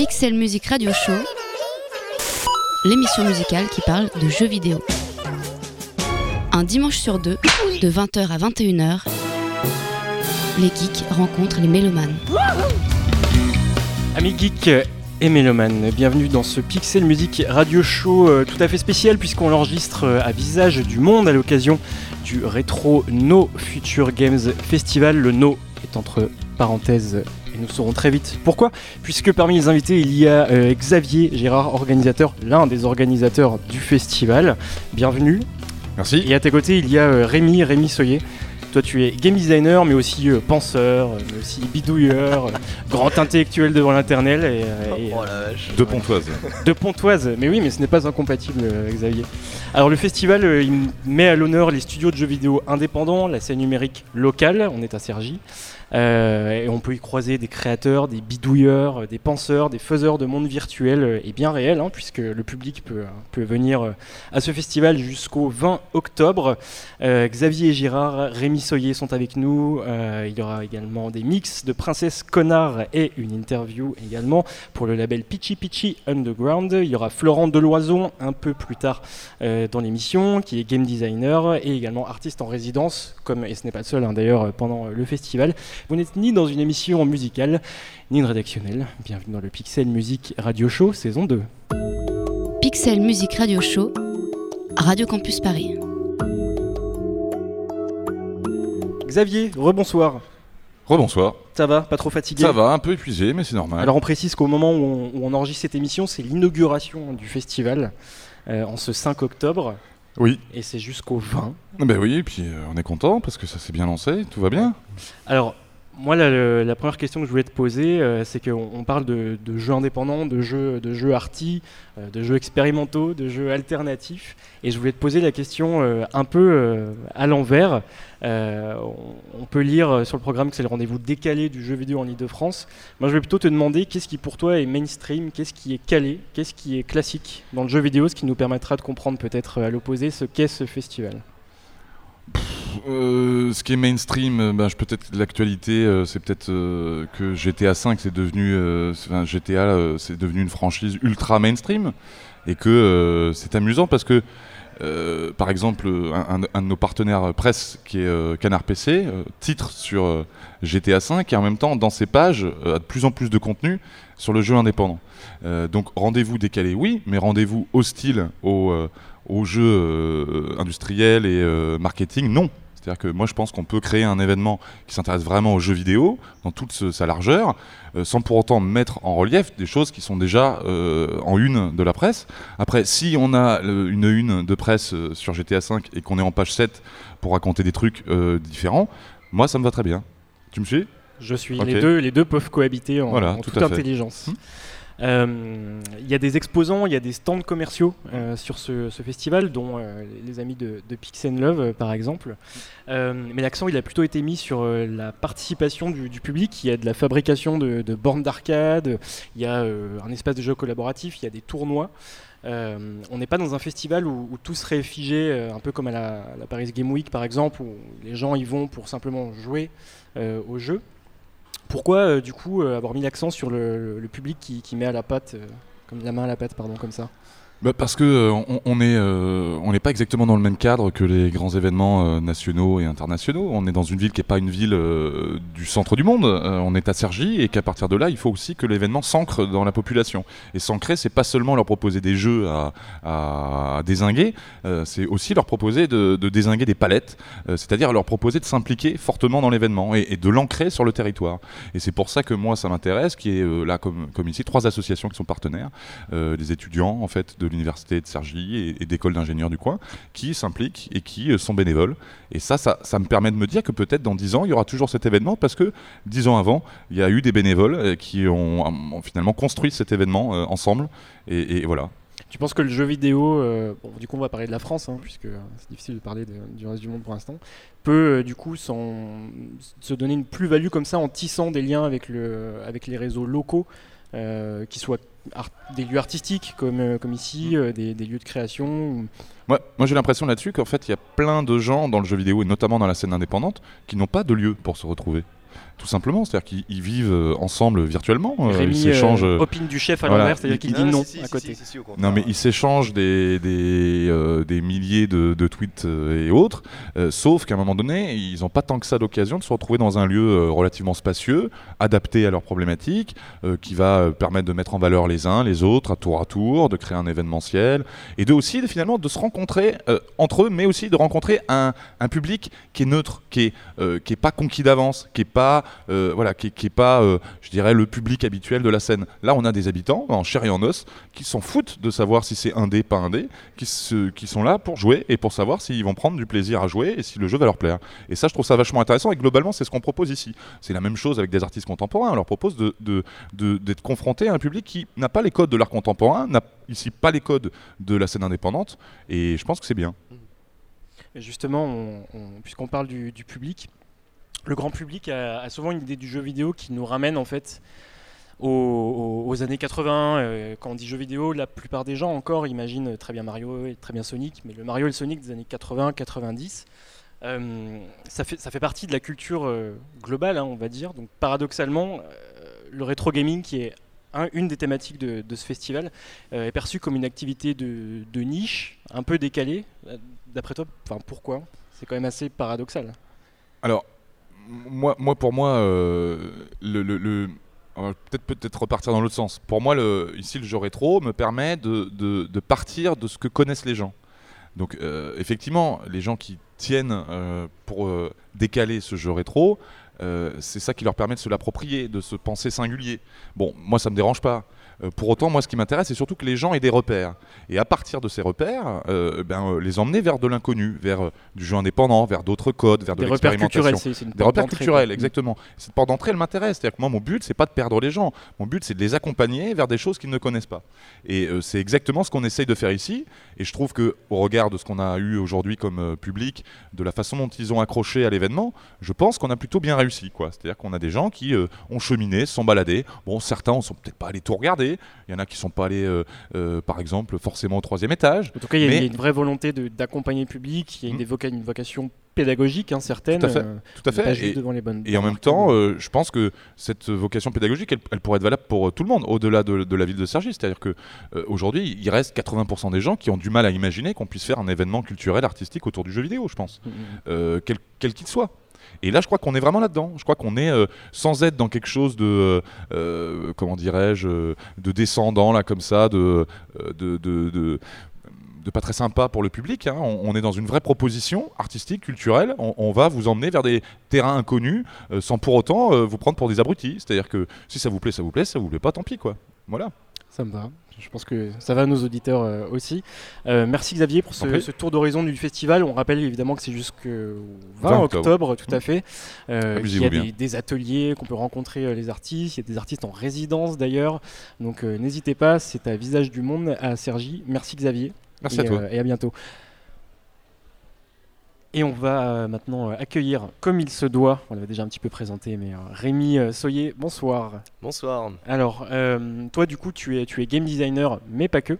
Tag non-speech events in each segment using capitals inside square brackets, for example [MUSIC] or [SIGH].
Pixel Music Radio Show, l'émission musicale qui parle de jeux vidéo. Un dimanche sur deux, de 20h à 21h, les geeks rencontrent les mélomanes. Amis geeks et mélomanes, bienvenue dans ce Pixel Music Radio Show euh, tout à fait spécial puisqu'on l'enregistre euh, à visage du monde à l'occasion du rétro No Future Games Festival. Le No est entre parenthèses nous saurons très vite pourquoi, puisque parmi les invités il y a euh, Xavier Gérard, organisateur, l'un des organisateurs du festival. Bienvenue. Merci. Et à tes côtés il y a euh, Rémi, Rémi Soyer. Toi tu es game designer mais aussi euh, penseur, mais aussi bidouilleur, grand intellectuel devant l'internet et, et, euh, De Pontoise. de Pontoise. Mais oui, mais ce n'est pas incompatible, euh, Xavier. Alors le festival, euh, il met à l'honneur les studios de jeux vidéo indépendants, la scène numérique locale, on est à Cergy, Euh, et on peut y croiser des créateurs, des bidouilleurs, euh, des penseurs, des faiseurs de monde virtuel euh, et bien réel, hein, puisque le public peut, venir euh, à ce festival jusqu'au 20 octobre. Euh, Xavier Girard, Rémi Soyer sont avec nous. Euh, il y aura également des mix de Princesse Connard et une interview également pour le label Pitchy Pitchy Underground. Il y aura Florent Deloison un peu plus tard euh, dans l'émission, qui est game designer et également artiste en résidence, comme et ce n'est pas le seul hein, d'ailleurs euh, pendant euh, le festival. Vous n'êtes ni dans une émission musicale, ni une rédactionnelle. Bienvenue dans le Pixel Music Radio Show saison 2. Pixel Music Radio Show, Radio Campus Paris. Xavier, rebonsoir. Rebonsoir. Ça va Pas trop fatigué? Ça va, un peu épuisé, mais c'est normal. Alors on précise qu'au moment où on, où on enregistre cette émission, c'est l'inauguration du festival euh, en ce 5 octobre Oui. et c'est jusqu'au 20. Ben oui, et puis euh, on est content parce que ça s'est bien lancé, tout va bien. Alors moi la, première question que je voulais te poser, euh, c'est qu'on on parle de, jeux indépendants, de jeux, de jeux arty, euh, de jeux expérimentaux, de jeux alternatifs, et je voulais te poser la question euh, un peu à l'envers. On, peut lire sur le programme que c'est le rendez-vous décalé du jeu vidéo en Ile-de-France. Moi, je vais plutôt te demander qu'est-ce qui pour toi est mainstream, qu'est-ce qui est calé, qu'est-ce qui est classique dans le jeu vidéo, ce qui nous permettra de comprendre peut-être à l'opposé ce qu'est ce festival? Euh, ce qui est mainstream, euh, ben, je peut-être l'actualité, euh, c'est peut-être que GTA 5 c'est devenu, GTA c'est devenu une franchise ultra mainstream et que c'est amusant parce que par exemple, un, de nos partenaires presse, qui est Canard PC, titre sur GTA 5 et en même temps, dans ses pages, a de plus en plus de contenu sur le jeu indépendant. Donc rendez-vous décalé, oui, mais rendez-vous hostile au, aux jeux industriels et marketing, non. C'est-à-dire que moi je pense qu'on peut créer un événement qui s'intéresse vraiment aux jeux vidéo dans toute ce- sa largeur, euh, sans pour autant mettre en relief des choses qui sont déjà euh, en une de la presse. Après, si on a une une de presse euh, sur GTA 5 et qu'on est en page 7 pour raconter des trucs euh, différents, moi ça me va très bien. Tu me suis? Je suis. Les, deux, les deux peuvent cohabiter en, Voilà, en tout toute à fait. Euh, Il y a des exposants, il y a des stands commerciaux euh, sur ce, ce festival, dont euh, les amis de, de Pix and Love par exemple. Mais l'accent il a plutôt été mis sur la participation du, du public. Il y a de la fabrication de, de bornes d'arcade, il y a un espace de jeu collaboratif, il y a des tournois. Euh, on n'est pas dans un festival où, où tout serait figé, euh, un peu comme à la, à la Paris Game Week par exemple, où les gens y vont pour simplement jouer euh, au jeu. Pourquoi euh, du coup euh, avoir mis l'accent sur le, public qui, met à la pâte, euh, comme la main à la pâte, pardon, comme ça? Bah, parce que euh, euh, on n'est pas exactement dans le même cadre que les grands événements euh, nationaux et internationaux. On est dans une ville qui n'est pas une ville du centre du monde. On est à Cergy et qu'à partir de là, il faut aussi que l'événement s'ancre dans la population. Et s'ancrer, c'est pas seulement leur proposer des jeux à, désinguer, c'est aussi leur proposer de, désinguer des palettes, c'est-à-dire leur proposer de s'impliquer fortement dans l'événement et, de l'ancrer sur le territoire. Et c'est pour ça que moi, ça m'intéresse, qui est là, comme, ici, trois associations qui sont partenaires, des étudiants en fait de l'université de Cergy et, et d'écoles d'ingénieurs du coin, qui s'impliquent et qui euh, sont bénévoles. Et ça, ça, me permet de me dire que peut-être dans dix ans, il y aura toujours cet événement, parce que dix ans avant, il y a eu des bénévoles euh, qui ont, ont finalement construit cet événement euh, ensemble. Et, voilà. Tu penses que le jeu vidéo, euh, bon, du coup on va parler de la France, hein, puisque euh, c'est difficile de parler du reste du monde pour l'instant, peut euh, du coup s'en- se donner une plus-value comme ça en tissant des liens avec, le, avec les réseaux locaux, euh, qui soient des lieux artistiques comme, euh, comme ici, euh, des, des lieux de création. ou- moi j'ai l'impression là-dessus qu'en fait, il y a plein de gens dans le jeu vidéo, et notamment dans la scène indépendante, qui n'ont pas de lieu pour se retrouver. Tout simplement. C'est-à-dire qu'ils vivent euh, ensemble virtuellement. euh, Rémi ils s'échangent. euh, euh, opine du chef à voilà. l'envers, c'est-à-dire qu'il dit non à côté. Non mais ils s'échangent des, des, euh, des milliers de, de tweets et autres, euh, sauf qu'à un moment donné, ils n'ont pas tant que ça d'occasion de se retrouver dans un lieu relativement spacieux, adapté à leurs problématiques, euh, qui va permettre de mettre en valeur les uns, les autres, à tour à tour, de créer un événementiel, et de aussi de, finalement de se rencontrer euh, entre eux, mais aussi de rencontrer un, un public qui est neutre, qui est, euh, qui est pas conquis d'avance, qui est pas, euh, voilà, qui qui est pas, euh, je dirais, le public habituel de la scène. Là, on a des habitants en chair et en os qui s'en foutent de savoir si c'est un dé, pas un dé, qui, se- qui sont là pour jouer et pour savoir s'ils vont prendre du plaisir à jouer et si le jeu va leur plaire. Et ça, je trouve ça vachement intéressant. Et globalement, c'est ce qu'on propose ici. C'est la même chose avec des artistes contemporains. On leur propose de, de- de- d'être confrontés à un public qui n'a pas les codes de l'art contemporain, n'a ici pas les codes de la scène indépendante. Et je pense que c'est bien. Justement, on- on- puisqu'on parle du public, le grand public a, souvent une idée du jeu vidéo qui nous ramène en fait aux, années 80. Euh, quand on dit jeu vidéo, la plupart des gens encore imaginent très bien Mario et très bien Sonic, mais le Mario et le Sonic des années 80-90. euh, ça, fait, ça fait partie de la culture euh, globale, hein, on va dire. Donc paradoxalement, le rétro gaming, qui est un- une des thématiques de, ce festival, est perçu comme une activité de, de niche, un peu décalée. D'après toi, pourquoi? C'est quand même assez paradoxal. Alors, moi, pour moi, euh, le, peut-être peut-être repartir dans l'autre sens. Pour moi, ici, le jeu rétro me permet de, partir de ce que connaissent les gens. Donc, euh, effectivement, les gens qui tiennent euh, pour euh, décaler ce jeu rétro, c'est ça qui leur permet de se l'approprier, de se penser singulier. Bon, moi, ça me dérange pas. Euh, pour autant, moi, ce qui m'intéresse, c'est surtout que les gens aient des repères. Et à partir de ces repères, euh, ben, euh, les emmener vers de l'inconnu, vers du jeu indépendant, vers d'autres codes, vers de Des repères l'expérimentation. culturels, c'est une Des repères culturels, exactement. Cette porte d'entrée, elle m'intéresse. C'est-à-dire que moi, mon but, c'est pas de perdre les gens. Mon but, c'est de les accompagner vers des choses qu'ils ne connaissent pas. Et c'est exactement ce qu'on essaye de faire ici. Et je trouve que, au regard de ce qu'on a eu aujourd'hui comme public, de la façon dont ils ont accroché à l'événement, je pense qu'on a plutôt bien réussi. C'est-à-dire qu'on a des gens qui euh, ont cheminé, se sont baladés. Bon, certains ne sont peut-être pas allés tout regarder. Il y en a qui sont pas allés, euh, euh, par exemple, forcément au troisième étage. En tout cas, il y, a- Mais- il y a une vraie volonté d'accompagner le public, il y a une, Mm. une vocation pédagogique, hein, certaine. Tout à fait, euh, Tout à pas fait. juste Et- devant les bonnes Et en même temps, euh, je pense que cette vocation pédagogique, elle, elle pourrait être valable pour tout le monde, au-delà de, de la ville de Cergy. C'est-à-dire que euh, aujourd'hui, il reste 80% des gens qui ont du mal à imaginer qu'on puisse faire un événement culturel, artistique autour du jeu vidéo, je pense, Mm, mm. euh, quel quel qu'il soit. Et là, je crois qu'on est vraiment là-dedans. Je crois qu'on est euh, sans être dans quelque chose de, euh, euh, comment dirais-je, de descendant là comme ça, de, pas très sympa pour le public. hein. On, est dans une vraie proposition artistique, culturelle. On, va vous emmener vers des terrains inconnus sans pour autant vous prendre pour des abrutis. C'est-à-dire que si ça vous plaît, ça vous plaît. Si ça vous plaît pas, tant pis quoi. Voilà. Ça me va. Je pense que ça va à nos auditeurs euh, aussi. Euh, merci Xavier pour ce, tour d'horizon du festival. On rappelle évidemment que c'est jusqu'au 20, 20 octobre, octobre. tout à fait. Euh, il y a des, des ateliers qu'on peut rencontrer les artistes. Il y a des artistes en résidence d'ailleurs. Donc n'hésitez pas, c'est à Visage du Monde à Sergi. Merci Xavier. Merci et, à toi. et à bientôt. Et on va euh, maintenant euh, accueillir, comme il se doit, on l'avait déjà un petit peu présenté, mais euh, Rémi Soyer, bonsoir. Bonsoir. Alors, euh, toi, du coup, tu es, tu es game designer, mais pas que.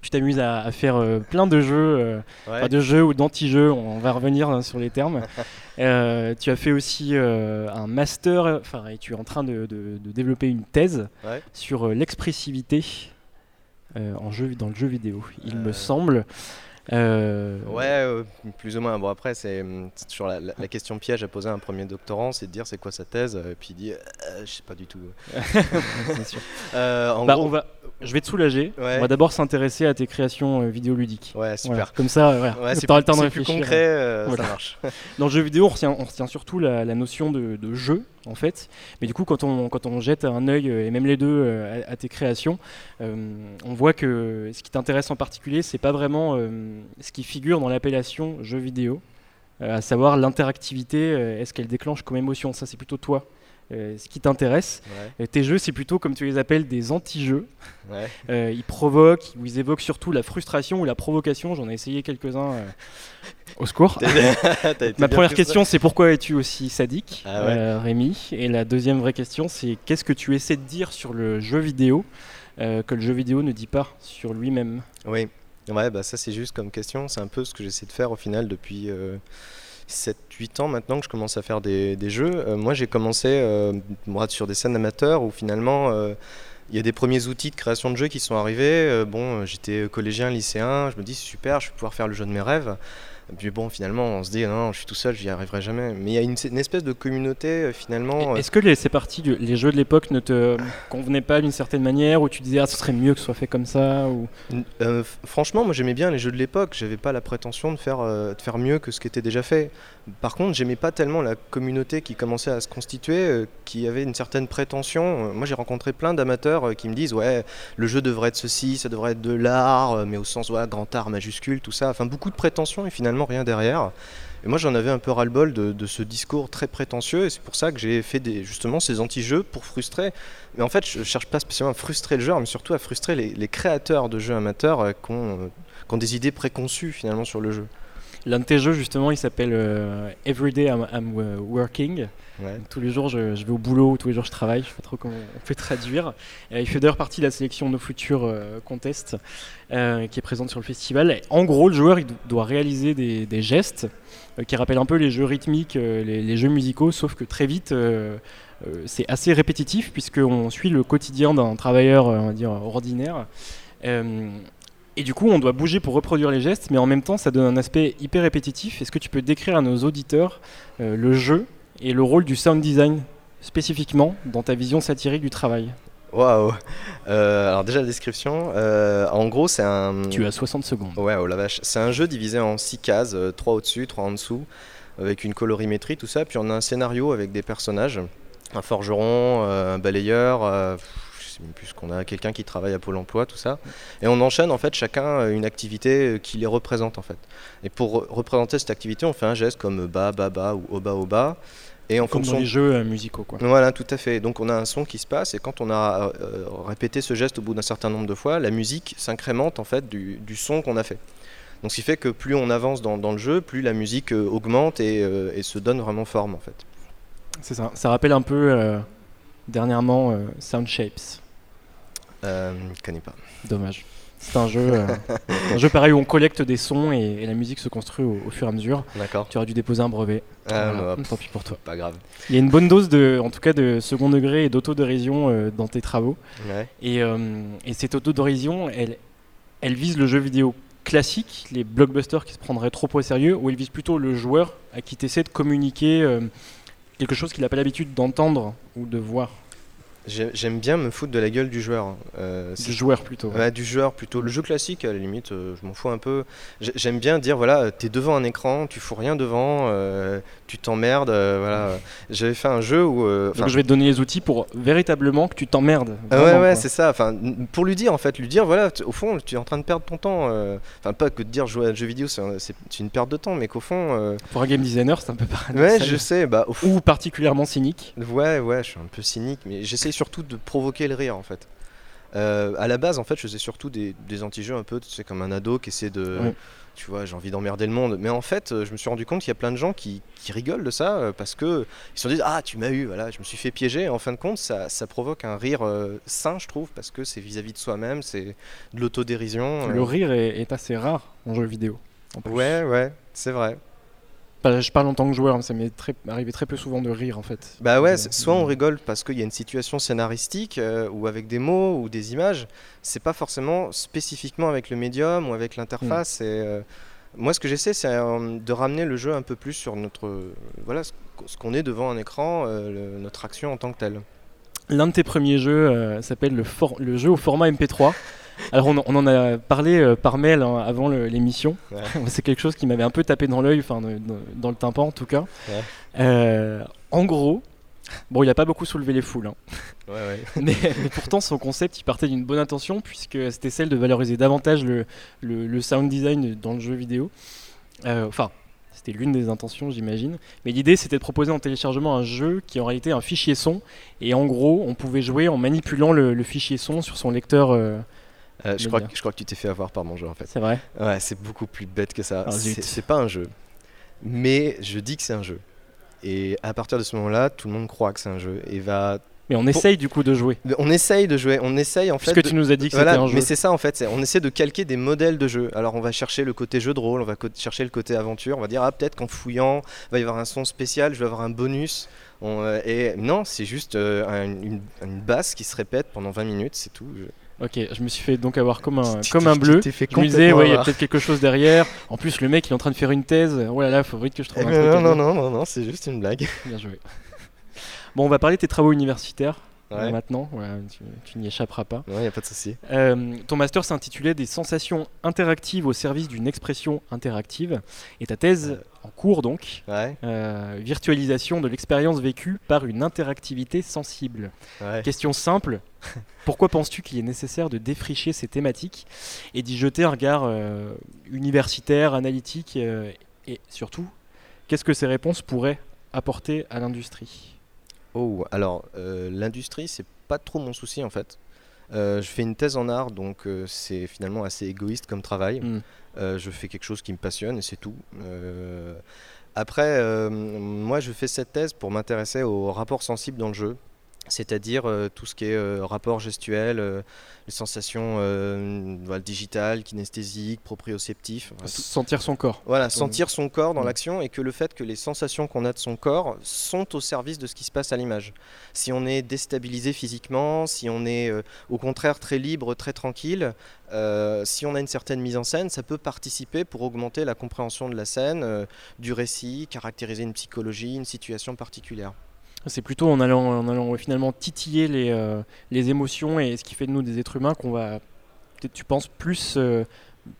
Tu t'amuses à, à faire euh, plein de jeux, euh, Ouais. enfin, de jeux ou d'anti-jeux, on va revenir hein, sur les termes. [LAUGHS] Tu as fait aussi un master, enfin, et tu es en train de, de- de développer une thèse Ouais. sur l'expressivité en jeu, dans le jeu vidéo, il me semble. Euh, Ouais, euh, plus ou moins. Bon, après, c'est hum, toujours la, la- la question piège à poser à un premier doctorant, c'est de dire c'est quoi sa thèse, euh, et puis il dit euh, je sais pas du tout. [LAUGHS] sûr. En Bah, gros, on va, je vais te soulager. Ouais. On va d'abord s'intéresser à tes créations vidéoludiques. Ouais, super. Voilà, comme ça, voilà, Ouais, c'est t'auras le temps de c'est plus réfléchir. concret, Voilà. ça marche. Dans le jeu vidéo, on retient, on retient surtout la, la notion de, de jeu, en fait. Mais du coup, quand on, jette un œil, euh, et même les deux, euh, à, à tes créations, euh, on voit que ce qui t'intéresse en particulier, c'est pas vraiment ce qui figure dans l'appellation jeu vidéo, à savoir l'interactivité, est-ce qu'elle déclenche comme émotion? Ça, c'est plutôt toi. Euh, ce qui t'intéresse. Ouais, Et tes jeux, c'est plutôt comme tu les appelles des anti-jeux. ouais. [LAUGHS] Euh, ils provoquent, ou ils évoquent surtout la frustration ou la provocation. J'en ai essayé quelques-uns. euh, [LAUGHS] Au secours. [LAUGHS] Ma première question, c'est pourquoi es-tu aussi sadique, Ah ouais. euh, Rémi? Et la deuxième vraie question, c'est qu'est-ce que tu essaies de dire sur le jeu vidéo euh, que le jeu vidéo ne dit pas sur lui-même? Oui, ouais, bah ça c'est juste comme question. C'est un peu ce que j'essaie de faire au final depuis, euh, 7-8 ans maintenant que je commence à faire des, jeux. moi, j'ai commencé moi, sur des scènes amateurs où finalement il y a des premiers outils de création de jeux qui sont arrivés. bon, j'étais collégien, lycéen, je me dis super, je vais pouvoir faire le jeu de mes rêves. Et puis bon, finalement, on se dit non, je suis tout seul, j'y arriverai jamais. Mais il y a une, espèce de communauté euh, finalement. Euh, est-ce que les, ces parties, les jeux de l'époque ne te [LAUGHS] convenaient pas d'une certaine manière ou tu disais ah ce serait mieux que ce soit fait comme ça ou... Euh, franchement, moi j'aimais bien les jeux de l'époque. J'avais pas la prétention de faire, de faire mieux que ce qui était déjà fait. Par contre, j'aimais pas tellement la communauté qui commençait à se constituer, qui avait une certaine prétention. moi, j'ai rencontré plein d'amateurs qui me disent ouais, le jeu devrait être ceci, ça devrait être de l'art, mais au sens ouais, grand art majuscule, tout ça. Enfin, beaucoup de prétentions et finalement rien derrière. Et moi, j'en avais un peu ras-le-bol de, ce discours très prétentieux, et c'est pour ça que j'ai fait justement ces anti-jeux pour frustrer. Mais en fait, je cherche pas spécialement à frustrer le joueur, mais surtout à frustrer les, créateurs de jeux amateurs euh, euh, qui, ont, des idées préconçues finalement sur le jeu. L'un de tes jeux, justement, il s'appelle euh, Everyday I'm, euh, Working. Tous les jours, je, vais au boulot, tous les jours, je travaille. Je sais pas trop comment on peut traduire. Euh, il fait d'ailleurs partie de la sélection No Future Contest qui est présente sur le festival. en gros, le joueur il doit réaliser des, gestes qui rappellent un peu les jeux rythmiques, les, jeux musicaux, sauf que très vite, c'est assez répétitif puisqu'on suit le quotidien d'un travailleur, on va dire, ordinaire. Et du coup, on doit bouger pour reproduire les gestes, mais en même temps, ça donne un aspect hyper répétitif. Est-ce que tu peux décrire à nos auditeurs euh, le jeu et le rôle du sound design spécifiquement dans ta vision satirique du travail? Waouh euh, Alors déjà la description, euh, en gros c'est un... Tu as 60 secondes. Ouais, oh la vache. C'est un jeu divisé en 6 cases, 3 au-dessus, 3 en dessous, avec une colorimétrie, tout ça. Puis on a un scénario avec des personnages, un forgeron, un balayeur puisqu'on a quelqu'un qui travaille à Pôle emploi, tout ça. Et on enchaîne en fait chacun euh, une activité euh, qui les représente en fait. Et pour représenter cette activité, on fait un geste comme ba, ba, ba ou oba, oba. Et en Comme fonction... dans les jeux euh, musicaux. Quoi. Voilà, tout à fait. Donc on a un son qui se passe et quand on a répété ce geste au bout d'un certain nombre de fois, la musique s'incrémente en fait du, son qu'on a fait. Donc ce qui fait que plus on avance dans, le jeu, plus la musique augmente et, et, se donne vraiment forme en fait. C'est ça. Ça rappelle un peu dernièrement Sound Shapes. Euh, connais pas. Dommage. C'est un jeu, euh, un jeu pareil où on collecte des sons et, la musique se construit au, fur et à mesure. D'accord. Tu aurais dû déposer un brevet. Ah, Tant pis pour toi. Pas grave. Il y a une bonne dose de, en tout cas, de second degré et d'autodérision euh, dans tes travaux. Ouais. Et, euh, et, cette autodérision, elle, elle vise le jeu vidéo classique, les blockbusters qui se prendraient trop au sérieux, ou elle vise plutôt le joueur à qui tu essaies de communiquer quelque chose qu'il n'a pas l'habitude d'entendre ou de voir. J'aime bien me foutre de la gueule du joueur. Euh, du joueur plutôt. Ouais. du joueur plutôt. Le jeu classique, à la limite, euh, je m'en fous un peu. J'aime bien dire voilà, t'es devant un écran, tu fous rien devant, euh, tu t'emmerdes. voilà. J'avais fait un jeu où. Donc je vais te donner les outils pour véritablement que tu t'emmerdes. Ouais, ouais, c'est ça. Enfin, pour lui dire en fait, lui dire voilà, au fond, tu es en train de perdre ton temps. Enfin, pas que de dire jouer à un jeu vidéo, c'est une perte de temps, mais qu'au fond. Pour un game designer, c'est un peu pareil. Ouais, je sais. Bah, Ou particulièrement cynique. Ouais, ouais, je suis un peu cynique, mais j'essaie surtout de provoquer le rire en fait. Euh, à la base, en fait, je faisais surtout des, des anti-jeux un peu, c'est comme un ado qui essaie de. Tu vois, j'ai envie d'emmerder le monde. Mais en fait, euh, je me suis rendu compte qu'il y a plein de gens qui, qui rigolent de ça euh, parce que ils se disent Ah, tu m'as eu, voilà, je me suis fait piéger. en fin de compte, ça, ça provoque un rire sain, je trouve, parce que c'est vis-à-vis de soi-même, c'est de l'autodérision. Le rire est, est, assez rare en jeu vidéo. Ouais, ouais, c'est vrai je parle en tant que joueur, ça m'est arrivé très peu souvent de rire en fait. Bah ouais, soit on rigole parce qu'il y a une situation scénaristique euh, ou avec des mots ou des images, c'est pas forcément spécifiquement avec le médium ou avec l'interface. Mm. Euh, moi, ce que j'essaie, c'est euh, de ramener le jeu un peu plus sur notre, voilà, ce, qu'on est devant un écran, notre action en tant que telle. L'un de tes premiers jeux s'appelle le, le jeu au format MP3. Alors on, en a parlé euh, par mail hein, avant l'émission. [LAUGHS] C'est quelque chose qui m'avait un peu tapé dans l'œil, enfin dans le tympan en tout cas. Euh, en gros, bon, il n'a pas beaucoup soulevé les foules. Hein. [LAUGHS] mais, pourtant, son concept, il partait d'une bonne intention puisque c'était celle de valoriser davantage le, sound design dans le jeu vidéo. Euh, enfin, c'était l'une des intentions, j'imagine. Mais l'idée, c'était de proposer en téléchargement un jeu qui est en réalité un fichier son. Et en gros, on pouvait jouer en manipulant le, fichier son sur son lecteur. Euh, je, crois que, je crois que tu t'es fait avoir par mon jeu en fait. C'est vrai Ouais, c'est beaucoup plus bête que ça. C'est pas un jeu. Mais je dis que c'est un jeu. Et à partir de ce moment-là, tout le monde croit que c'est un jeu et va. Mais on essaye du coup de jouer. On essaye de jouer, on essaye en fait. Puisque de- tu nous as dit que Voilà, c'était un jeu. mais c'est ça en fait, on essaie de calquer des modèles de jeu. Alors on va chercher le côté jeu de rôle, on va chercher le côté aventure, on va dire ah peut-être qu'en fouillant, il va y avoir un son spécial, je vais avoir un bonus. On, euh, et non, c'est juste euh, un- une, une basse qui se répète pendant 20 minutes, c'est tout. Je- Ok, je me suis fait donc avoir comme un, comme un bleu. fait Je me disais, complètement ouais, il y a peut-être quelque chose derrière. En plus, le mec, il est en train de faire une thèse. Oh là là, faut vite que je Eh trouve un ben, truc. non, non, non, non, non, c'est juste une blague. Bien joué. Bon, on va parler de tes travaux universitaires Ouais. maintenant. Tu, tu n'y échapperas pas. Il n'y a pas de souci. Euh, ton master s'intitulait Des sensations interactives au service d'une expression interactive. Et ta thèse en cours, donc, euh, virtualisation de l'expérience vécue par une interactivité sensible. Question simple. [LAUGHS] Pourquoi penses-tu qu'il est nécessaire de défricher ces thématiques et d'y jeter un regard euh, universitaire, analytique et surtout, qu'est-ce que ces réponses pourraient apporter à l'industrie? Oh, alors euh, l'industrie, c'est pas trop mon souci en fait. Euh, je fais une thèse en art, donc euh, c'est finalement assez égoïste comme travail. Hmm. Je fais quelque chose qui me passionne et c'est tout. Après, moi, je fais cette thèse pour m'intéresser aux rapports sensibles dans le jeu, c'est-à-dire euh, tout ce qui est euh, rapport gestuel, euh, les sensations voilà, digitales, kinesthésiques, proprioceptifs. Sentir son corps. voilà, sentir son corps dans Mm. l'action et que le fait que les sensations qu'on a de son corps sont au service de ce qui se passe à l'image. Si on est déstabilisé physiquement, si on est au contraire très libre, très tranquille, si on a une certaine mise en scène, ça peut participer pour augmenter la compréhension de la scène, du récit, caractériser une psychologie, une situation particulière. C'est plutôt en allant, en allant finalement titiller les, euh, les émotions et ce qui fait de nous des êtres humains qu'on va, peut-être tu penses, plus, euh,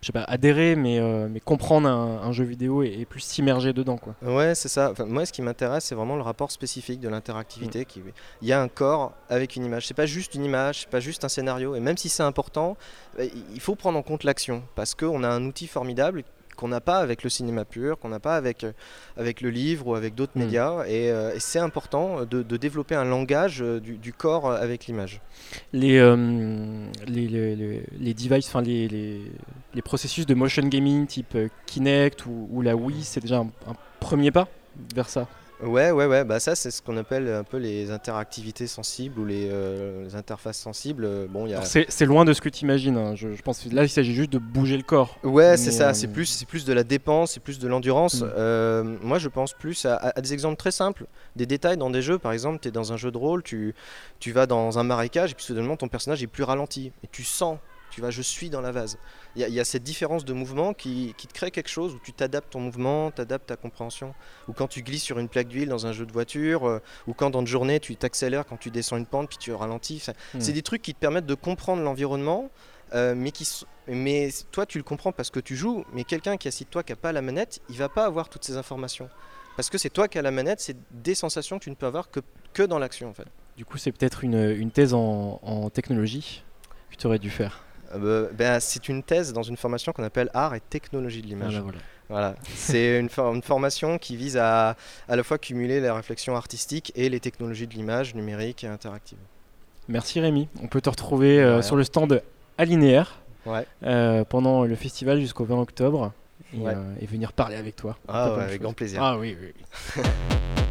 je sais pas, adhérer, mais, euh, mais comprendre un, un jeu vidéo et, et plus s'immerger dedans. Quoi. Ouais, c'est ça. Enfin, moi, ce qui m'intéresse, c'est vraiment le rapport spécifique de l'interactivité. Qui... Il y a un corps avec une image. C'est pas juste une image, c'est pas juste un scénario. Et même si c'est important, euh, il faut prendre en compte l'action parce qu'on a un outil formidable qu'on n'a pas avec le cinéma pur, qu'on n'a pas avec, euh, avec le livre ou avec d'autres Mm. médias. Et, euh, et c'est important de, de développer un langage euh, du, du corps avec l'image. Les, euh, les, les, devices, enfin les, les, les processus de motion gaming type Kinect ou, ou la Wii, c'est déjà un, un premier pas vers ça? Ouais, ouais, ouais. Bah ça, c'est ce qu'on appelle un peu les interactivités sensibles ou les, euh, les interfaces sensibles. Bon, y a... C'est loin de ce que tu imagines. Je, je pense que là, il s'agit juste de bouger le corps. Ouais, c'est ça, euh, c'est plus, c'est plus de la dépense, c'est plus de l'endurance. Mm. Euh, moi, je pense plus à, à- à des exemples très simples, des détails dans des jeux. Par exemple, tu es dans un jeu de rôle, tu, tu vas dans un marécage et puis soudainement, ton personnage est plus ralenti. Et tu sens, tu vas, je suis dans la vase. Il y, a- il y a cette différence de mouvement qui, qui te crée quelque chose où tu t'adaptes ton mouvement, t'adaptes ta compréhension. Ou quand tu glisses sur une plaque d'huile dans un jeu de voiture, euh, ou quand dans une journée, tu t'accélères quand tu descends une pente puis tu ralentis. Enfin, Mm. c'est des trucs qui te permettent de comprendre l'environnement, euh, mais qui mais toi tu le comprends parce que tu joues, mais quelqu'un qui est assis de toi qui n'a pas la manette, il va pas avoir toutes ces informations. Parce que c'est toi qui as la manette, c'est des sensations que tu ne peux avoir que, que dans l'action en fait. Du coup, c'est peut-être une, une thèse en, en technologie que tu aurais dû faire. Euh, bah, c'est une thèse dans une formation qu'on appelle art et technologie de Ah, l'image. bah, voilà. Voilà, c'est une, for- une formation qui vise à à la fois cumuler la réflexion artistique et les technologies de l'image numérique et interactive. Merci Rémi. On peut te retrouver euh, sur le stand Alinéaire Ouais. euh, pendant le festival jusqu'au 20 octobre et, Ouais. et venir parler avec toi. Ah avec grand plaisir. Ah oui, oui. oui. [LAUGHS]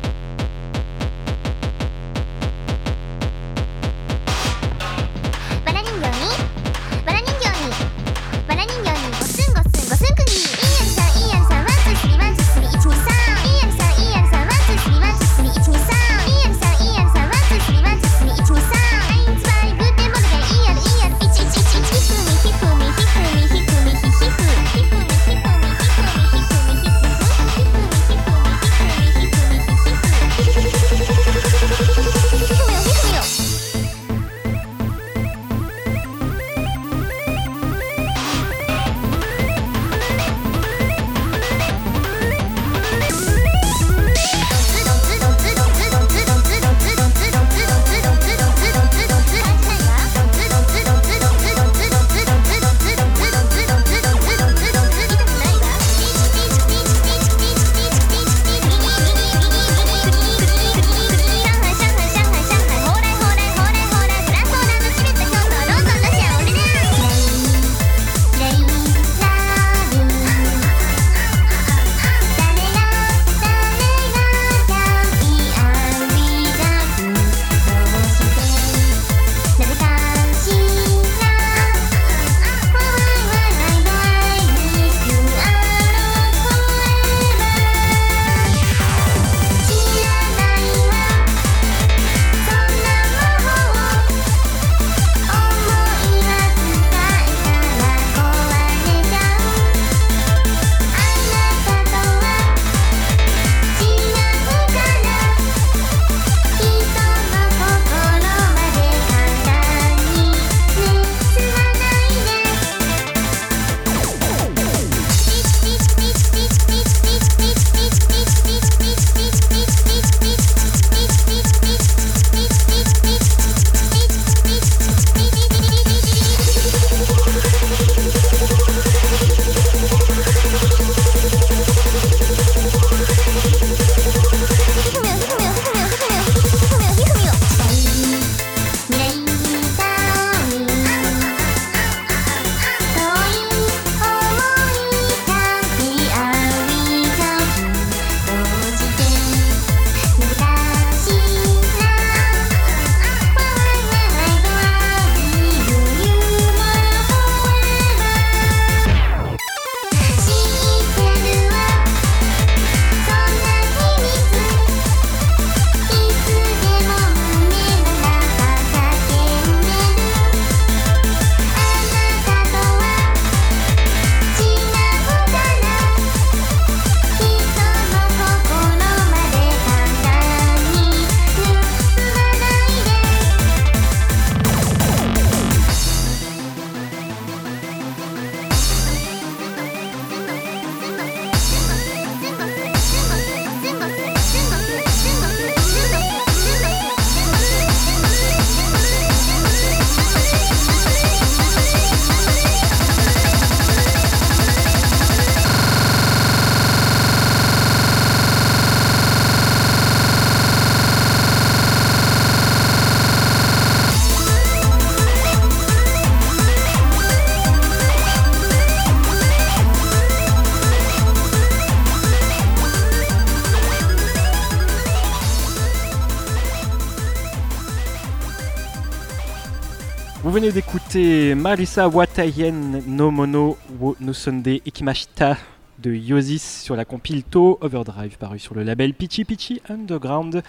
Vous venez d'écouter Marisa Watayen no Mono wo no Sunday Ikimashita de Yosis sur la compile To Overdrive paru sur le label Pichi Pichi Underground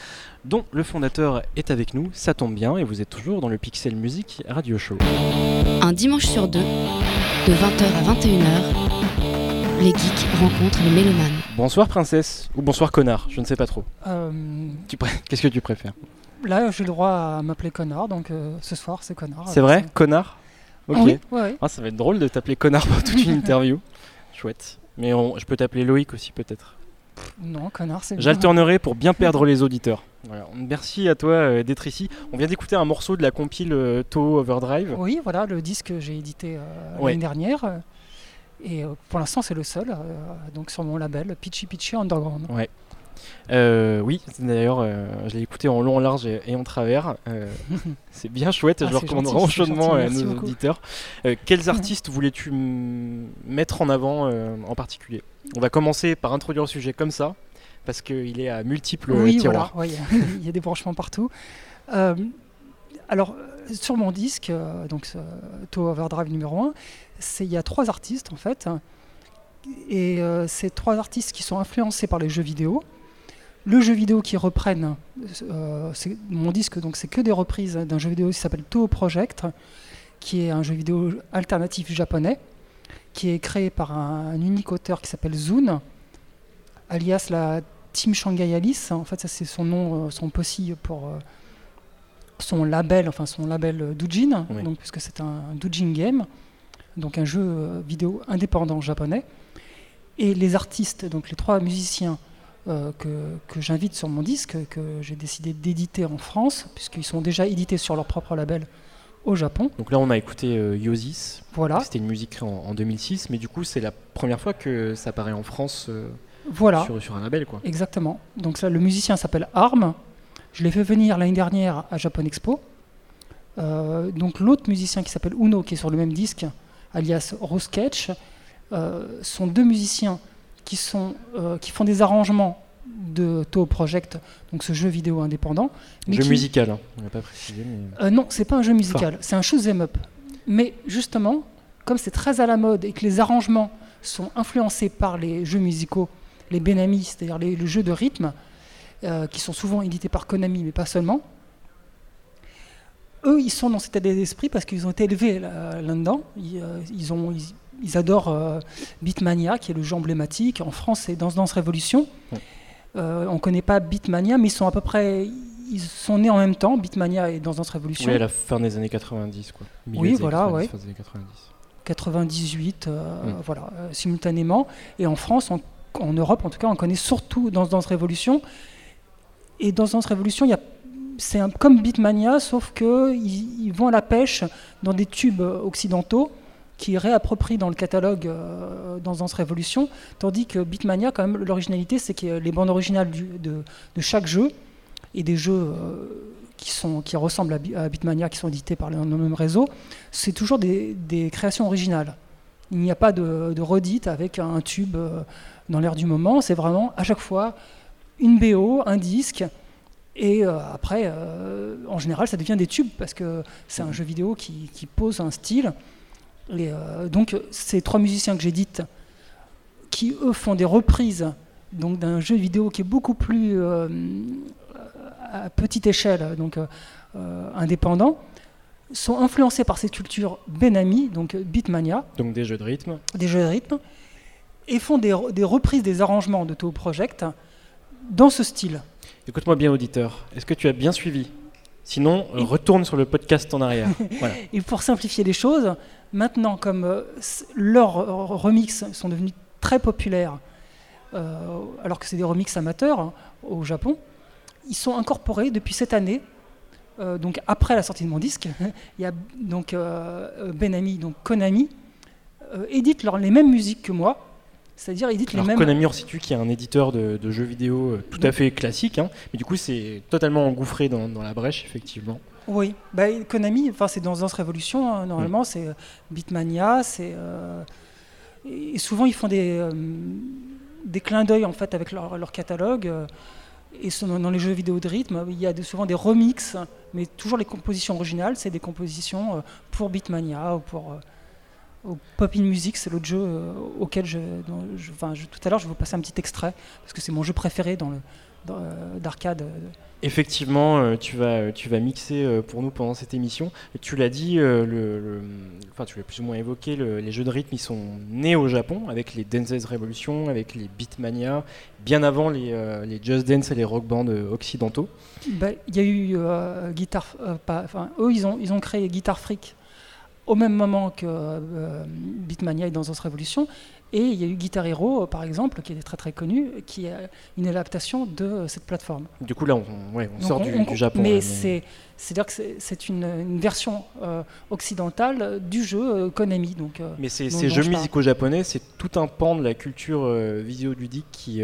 dont le fondateur est avec nous. Ça tombe bien et vous êtes toujours dans le Pixel Music Radio Show. Un dimanche sur deux, de 20h à 21h, les geeks rencontrent les mélomanes. Bonsoir princesse ou bonsoir connard, je ne sais pas trop. Euh, [LAUGHS] Qu'est-ce que tu préfères? Là, j'ai le droit à m'appeler connard, donc euh, ce soir, c'est connard. C'est vrai? Connard Ok. Ah oui, ouais, ouais. Ah, ça va être drôle de t'appeler connard pour toute une [LAUGHS] interview. Chouette. Mais on- je peux t'appeler Loïc aussi peut-être. Non, connard, c'est bien. J'alternerai pour bien perdre [LAUGHS] les auditeurs. Voilà. Merci à toi euh, d'être ici. On vient d'écouter un morceau de la compile euh, To Overdrive. Oui, voilà, le disque que j'ai édité euh, Ouais. l'année dernière. euh, Et euh, pour l'instant, c'est le seul, euh, donc sur mon label, Pitchy Pitchy Underground. Euh, oui, d'ailleurs, euh, je l'ai écouté en long, en large et, et en travers. Euh, [LAUGHS] c'est bien chouette, Ah, je le recommande gentil, chaudement gentil, à nos beaucoup. auditeurs. Quels artistes voulais-tu mettre en avant en particulier? On va commencer par introduire le sujet comme ça, parce qu'il est à multiples Oui, tiroirs. voilà, ouais, il y a des branchements partout. Alors, sur mon disque, donc To Overdrive numéro 1, il y a trois artistes en fait. Et ces trois artistes qui sont influencés par les jeux vidéo. Le jeu vidéo qui reprennent, euh, mon disque, donc c'est que des reprises d'un jeu vidéo qui s'appelle Toho Project, qui est un jeu vidéo alternatif japonais, qui est créé par un, un unique auteur qui s'appelle Zune, alias la Team Shanghai Alice. En fait, ça c'est son nom, euh, son possi pour euh, son label, enfin son label Doujin, Oui. donc puisque c'est un, Doujin game, donc un jeu vidéo indépendant japonais. Et les artistes, donc les trois musiciens euh, que, que j'invite sur mon disque, que j'ai décidé d'éditer en France, puisqu'ils sont déjà édités sur leur propre label au Japon. Donc là, on a écouté euh, Yosis. Voilà, C'était une musique créée en, en 2006, mais du coup, c'est la première fois que ça apparaît en France euh, voilà. sur, sur un label. Quoi. Exactement. Donc ça, le musicien s'appelle Arm. Je l'ai fait venir l'année dernière à Japan Expo. Euh, donc l'autre musicien qui s'appelle Uno, qui est sur le même disque, alias Rosketch, sont deux musiciens qui, sont, euh, qui font des arrangements de Toho Project, donc ce jeu vidéo indépendant. mais Jeu qui- musical, hein. on n'a pas précisé. Mais... euh, non, c'est pas un jeu musical, c'est un shoot 'em up. Mais justement, comme c'est très à la mode et que les arrangements sont influencés par les jeux musicaux, les Benami, c'est-à-dire les, les jeux de rythme, euh, qui sont souvent édités par Konami, mais pas seulement, eux, ils sont dans cet état d'esprit parce qu'ils ont été élevés là- là-dedans. Ils, euh, ils ont, ils, ils adorent euh, Beatmania, qui est le jeu emblématique. En France, c'est Dance Dance Révolution. Ouais. Euh, on ne connaît pas Beatmania, mais ils sont à peu près. Ils sont nés en même temps, Beatmania et Dance Dance Révolution. Oui, à la fin des années 90. Quoi. Milieu Oui, voilà, 90, ouais. fin des années 90. 98, euh, voilà, euh, simultanément. Et en France, on- en Europe en tout cas, on connaît surtout Danse Danse Révolution. Et dans Danse Révolution, il y a, c'est comme Beatmania, sauf que ils, ils vont à la pêche dans des tubes occidentaux qui réapproprient dans le catalogue euh, Danse Danse Révolution, tandis que Beatmania, quand même, l'originalité, c'est que les bandes originales de, chaque jeu et des jeux euh, qui, sont, qui ressemblent à, à Beatmania, qui sont édités par le, même réseau, c'est toujours des, créations originales. Il n'y a pas de, de redite avec un tube euh, dans l'air du moment. C'est vraiment à chaque fois une BO, un disque. Et après, en général, ça devient des tubes parce que c'est un jeu vidéo qui pose un style. Et euh, donc, ces trois musiciens que j'édite, qui eux font des reprises donc d'un jeu vidéo qui est beaucoup plus euh, à petite échelle, donc euh, indépendant, sont influencés par cette culture Benami, donc Beatmania, Donc des jeux de rythme. des jeux de rythme, et font des reprises des arrangements de Toho Project dans ce style. Écoute-moi bien, auditeur. Est-ce que tu as bien suivi Sinon, euh, Et- retourne sur le podcast en arrière. [LAUGHS] voilà. Et pour simplifier les choses, maintenant, comme euh, leurs euh, remixes sont devenus très populaires, euh, alors que c'est des remixes amateurs hein, au Japon, ils sont incorporés depuis cette année. donc après la sortie de mon disque, [LAUGHS] il y a donc Benami, donc Konami, édite leur- les mêmes musiques que moi, c'est-à-dire édite les Alors mêmes. Konami, on situe qui est un éditeur de, de jeux vidéo euh, tout à fait classique, hein, mais du coup c'est totalement engouffré dans, dans la brèche, effectivement. Oui, bah, Konami, enfin c'est dans Dance Révolution, hein, normalement c'est euh, Beatmania, c'est euh, et souvent ils font des, euh, des clins d'œil en fait avec leur, leur catalogue. euh, Et dans les jeux vidéo de rythme, il y a souvent des remixes, mais toujours les compositions originales, c'est des compositions pour Beatmania ou pour Pop in Music, c'est l'autre jeu auquel je, enfin, tout à l'heure je vais vous passer un petit extrait parce que c'est mon jeu préféré dans le d'arcade. Effectivement, euh, tu, vas, tu vas mixer euh, pour nous pendant cette émission. tu l'as dit, euh, le, enfin, tu l'as plus ou moins évoqué, les jeux de rythme ils sont nés au Japon avec les Dance Revolution, avec les Beatmania, bien avant les, les Just Dance et les rock bands occidentaux. Bah, il y a eu Guitar, enfin, eux ils ont, ils ont créé Guitar Freak au même moment que Beatmania et Dance Revolution. Et il y a eu Guitar Hero, par exemple, qui est très très connu, qui est une adaptation de cette plateforme. Du coup, là, on, sort du, Japon. Mais, c'est c'est-à-dire que c'est une, version euh, occidentale du jeu euh, Konami. Donc, euh, mais ces, ces jeux musicaux japonais, c'est tout un pan de la culture vidéoludique qui,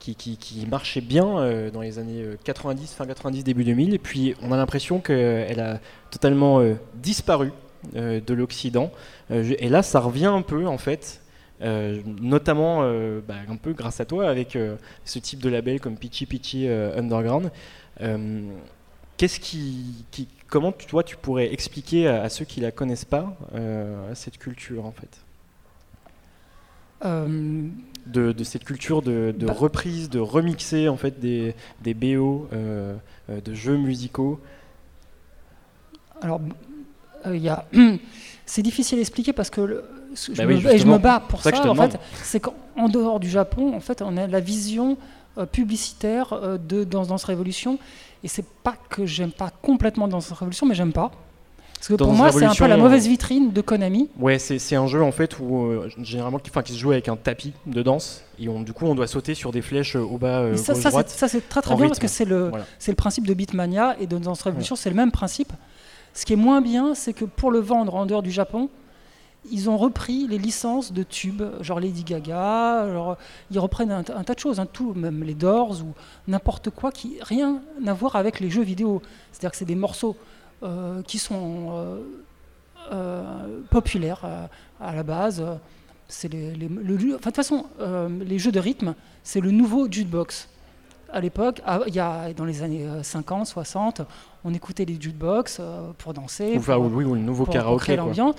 qui, qui, qui, marchait bien dans les années 90, fin 90, début 2000. Et puis, on a l'impression qu'elle a totalement disparu de l'Occident. et là, ça revient un peu, en fait. Euh, notamment euh, bah, un peu grâce à toi avec euh, ce type de label comme Pitchy Pitchy Underground. Qu'est-ce qui, comment toi tu pourrais expliquer à, ceux qui la connaissent pas cette culture en fait? De, cette culture de, bah reprise, de remixer en fait des, des BO de jeux musicaux? Alors, y a [CLEARS THROAT] c'est difficile à expliquer parce que je, bah me, et je me bats pour ça. en fait, c'est qu'en dehors du Japon, en fait, on a la vision euh, publicitaire euh, de Danse Danse Révolution. Et c'est pas que j'aime pas complètement Danse Révolution, mais j'aime pas. Parce que pour moi, c'est un peu la mauvaise vitrine de Konami. Ouais, c'est un jeu en fait où euh, généralement qui, qui se joue avec un tapis de danse et on, du coup on doit sauter sur des flèches au bas. ça, ça c'est très très bien parce que c'est le, c'est le principe de Beatmania et de Danse Révolution, c'est le même principe. Ce qui est moins bien, c'est que pour le vendre en dehors du Japon, ils ont repris les licences de tubes, genre Lady Gaga, ils reprennent un, tas de choses, hein, tout, même les Doors ou n'importe quoi qui rien à voir avec les jeux vidéo. C'est-à-dire que c'est des morceaux euh, qui sont euh, euh, populaires à la base. C'est de toute façon, les jeux de rythme, c'est le nouveau jukebox. À l'époque, il y a, dans les années 50, 60, on écoutait les jukebox pour danser. Ou, oui, ou le nouveau karaoké. Créer l'ambiance.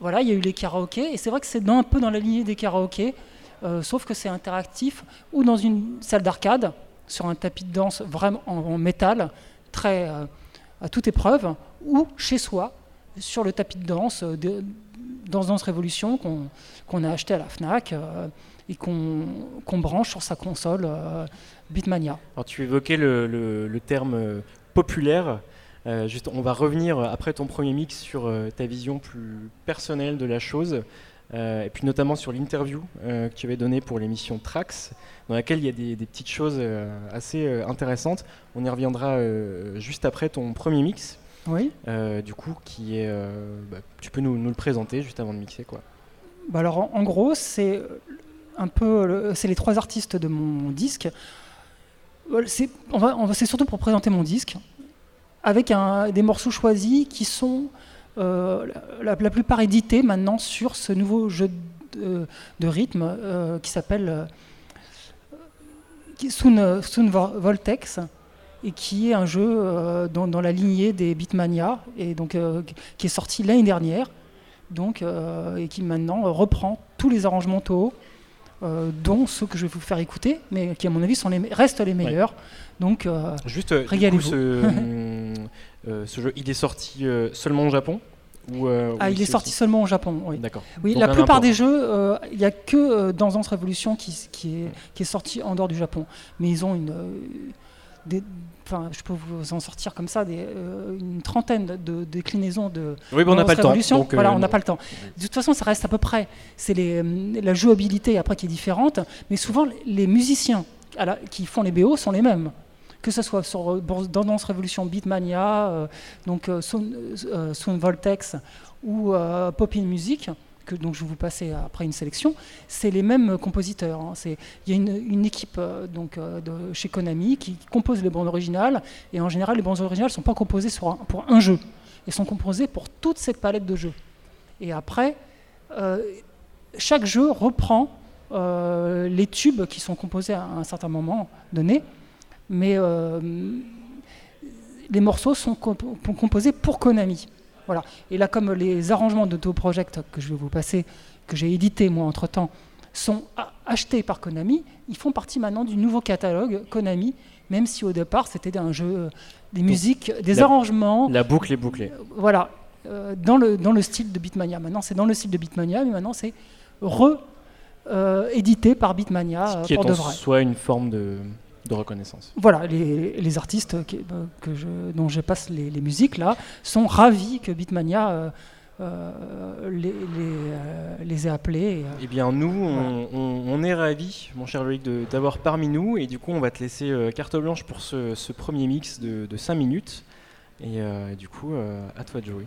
Voilà, il y a eu les karaokés, et c'est vrai que c'est un peu dans la lignée des karaokés, euh, sauf que c'est interactif, ou dans une salle d'arcade, sur un tapis de danse vraiment en, métal, très euh, à toute épreuve, ou chez soi, sur le tapis de danse, euh, de, Danse Danse Révolution, qu'on a acheté à la FNAC et qu'on branche sur sa console Bitmania. Alors tu évoquais le terme populaire. Euh, juste, on va revenir euh, après ton premier mix sur euh, ta vision plus personnelle de la chose, et puis notamment sur l'interview que tu avais donnée pour l'émission Trax, dans laquelle il y a des, petites choses assez intéressantes. On y reviendra juste après ton premier mix. Oui. du coup, qui est, bah, tu peux nous, le présenter juste avant de mixer, quoi. Bah alors, en, gros, c'est c'est les trois artistes de mon disque. C'est, c'est surtout pour présenter mon disque avec des morceaux choisis qui sont euh, la, plupart édités maintenant sur ce nouveau jeu de, rythme euh, qui s'appelle euh, Soon, Voltex et qui est un jeu dans, la lignée des Beatmania et qui est sorti l'année dernière et qui maintenant reprend tous les arrangements taux dont ceux que je vais vous faire écouter, mais qui à mon avis sont les, restent les meilleurs. Donc, euh, Juste, euh, régalez-vous. [LAUGHS] Euh, ce, jeu, il est sorti seulement au Japon ou, ah, il est sorti seulement au Japon, oui. D'accord. Oui, la plupart des jeux, il n'y a que dans Dance Revolution qui, qui, est, qui est sorti en dehors du Japon. Mais ils ont une. Des, enfin, je peux vous en sortir comme ça des, une trentaine de, déclinaisons de. Oui, mais on n'a pas le temps. Donc, voilà, on n'a pas le temps. De toute façon, ça reste à peu près. C'est la jouabilité après qui est différente, mais souvent les musiciens qui font les BO sont les mêmes que ce soit sur, dans Danse Révolution Beatmania, euh, donc euh, euh, Sound, Voltex ou Pop in Music, que donc je vais vous passer après une sélection, c'est les mêmes compositeurs. Hein. Il y a une, équipe donc, de, chez Konami qui compose les bandes originales, et en général, les bandes originales ne sont pas composées pour un jeu, elles sont composées pour toute cette palette de jeux. Et après, chaque jeu reprend les tubes qui sont composés à un certain moment donné, mais euh, les morceaux sont composés pour Konami. Voilà. Et là, comme les arrangements de Project que je vais vous passer, que j'ai édité moi entre temps, sont achetés par Konami, ils font partie maintenant du nouveau catalogue Konami, même si au départ c'était un jeu, des musiques, des arrangements. La boucle est bouclée. voilà, euh, dans, le, dans le style de Beatmania. Maintenant c'est dans le style de Beatmania, mais maintenant c'est re-édité euh, par Beatmania qui pour est de vrai. soit une forme de, de reconnaissance. Voilà, les, les artistes euh, que je, dont je passe les, les, musiques là sont ravis que Beatmania euh, les, les, euh, les, ait appelés. Eh bien, nous, on, est ravis, mon cher Loïc, d'avoir parmi nous. Et du coup, on va te laisser carte blanche pour ce, premier mix de, de 5 minutes. Et, et du coup, à toi de jouer.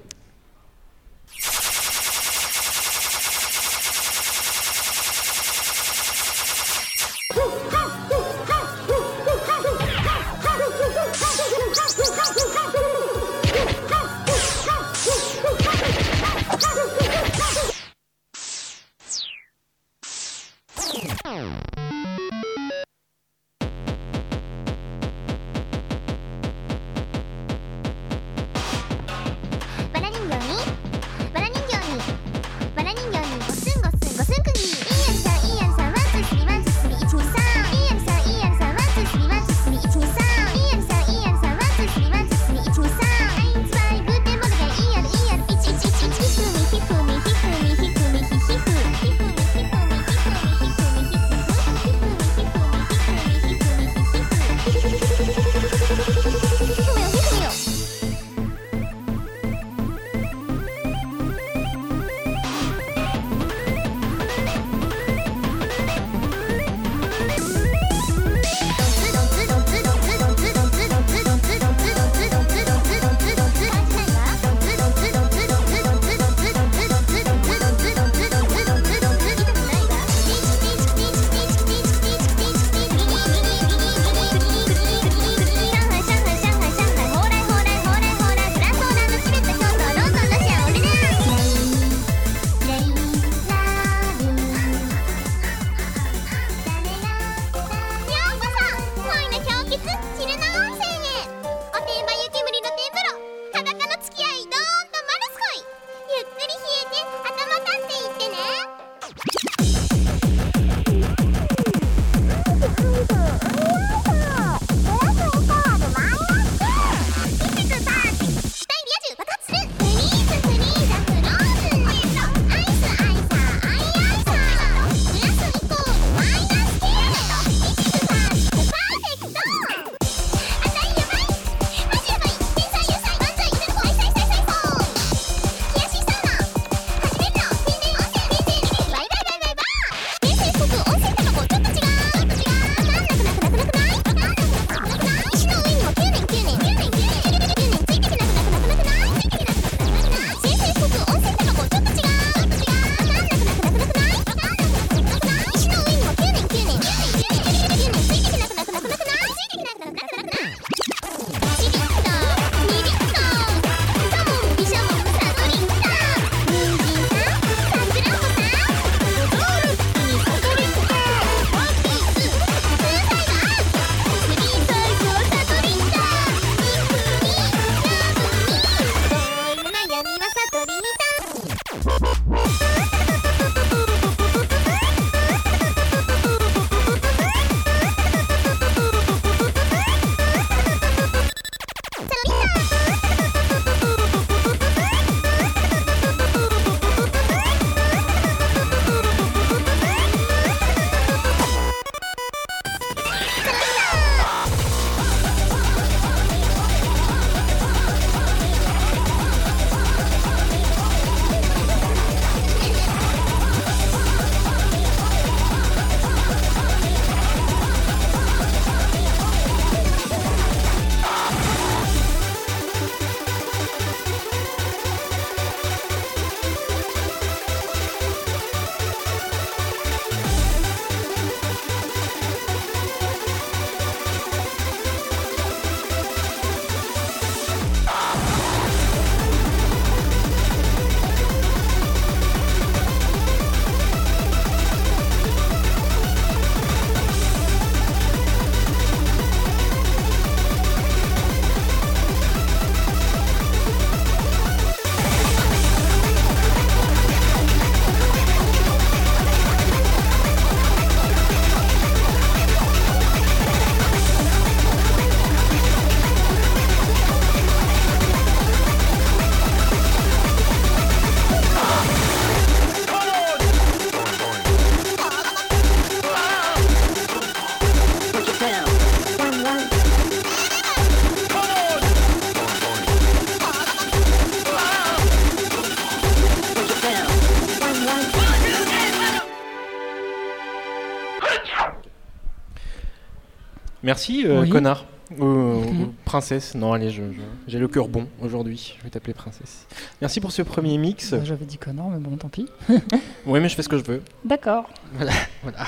Merci, euh, Oui. connard. Ou Mhm. princesse. Non, allez, je- je- j'ai le cœur bon aujourd'hui. Je vais t'appeler princesse. Merci pour ce premier mix. Bah, J'avais dit connard, mais bon, tant pis. [LAUGHS] Oui, mais je fais ce que je veux. D'accord. [LAUGHS] Voilà.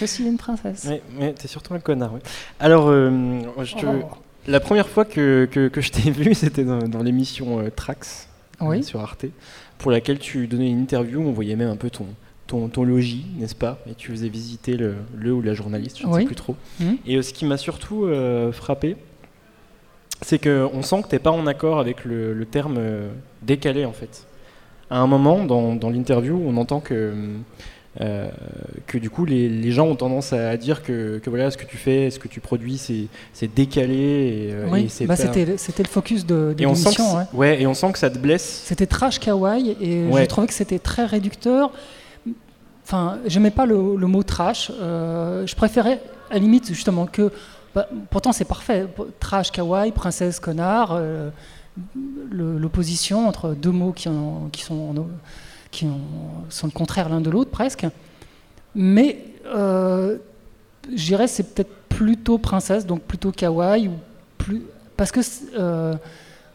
Je suis une princesse. Mais, mais t'es surtout un connard. ouais. Alors, euh, je te- Oh. la première fois que, que, que je t'ai [LAUGHS] vu, c'était dans, dans l'émission euh, Trax euh, Oui. sur Arte, pour laquelle tu donnais une interview. On voyait même un peu ton, ton, ton logis, n'est-ce pas Et tu faisais visiter le, le ou la journaliste, je ne Oui. sais plus trop. Mhm. Et euh, ce qui m'a surtout euh, frappé, c'est qu'on sent que t'es pas en accord avec le, le terme euh, décalé en fait. À un moment dans, dans l'interview, on entend que, euh, que du coup les, les gens ont tendance à dire que, que voilà ce que tu fais, ce que tu produis, c'est décalé et, euh, Oui, bah, c'était le focus de, de l'émission. c'est- ouais. ouais, et on sent que ça te blesse. C'était trash kawaii et Ouais. j'ai trouvé que c'était très réducteur. Enfin, j'aimais pas le, mot trash. euh, je préférais, à la limite, justement, que. bah, pourtant, c'est parfait. Trash, kawaii, princesse, connard. euh, L'opposition entre deux mots qui, sont, qui sont le contraire l'un de l'autre, presque. Mais euh, je dirais c'est peut-être plutôt princesse, donc plutôt kawaii, ou plus, parce que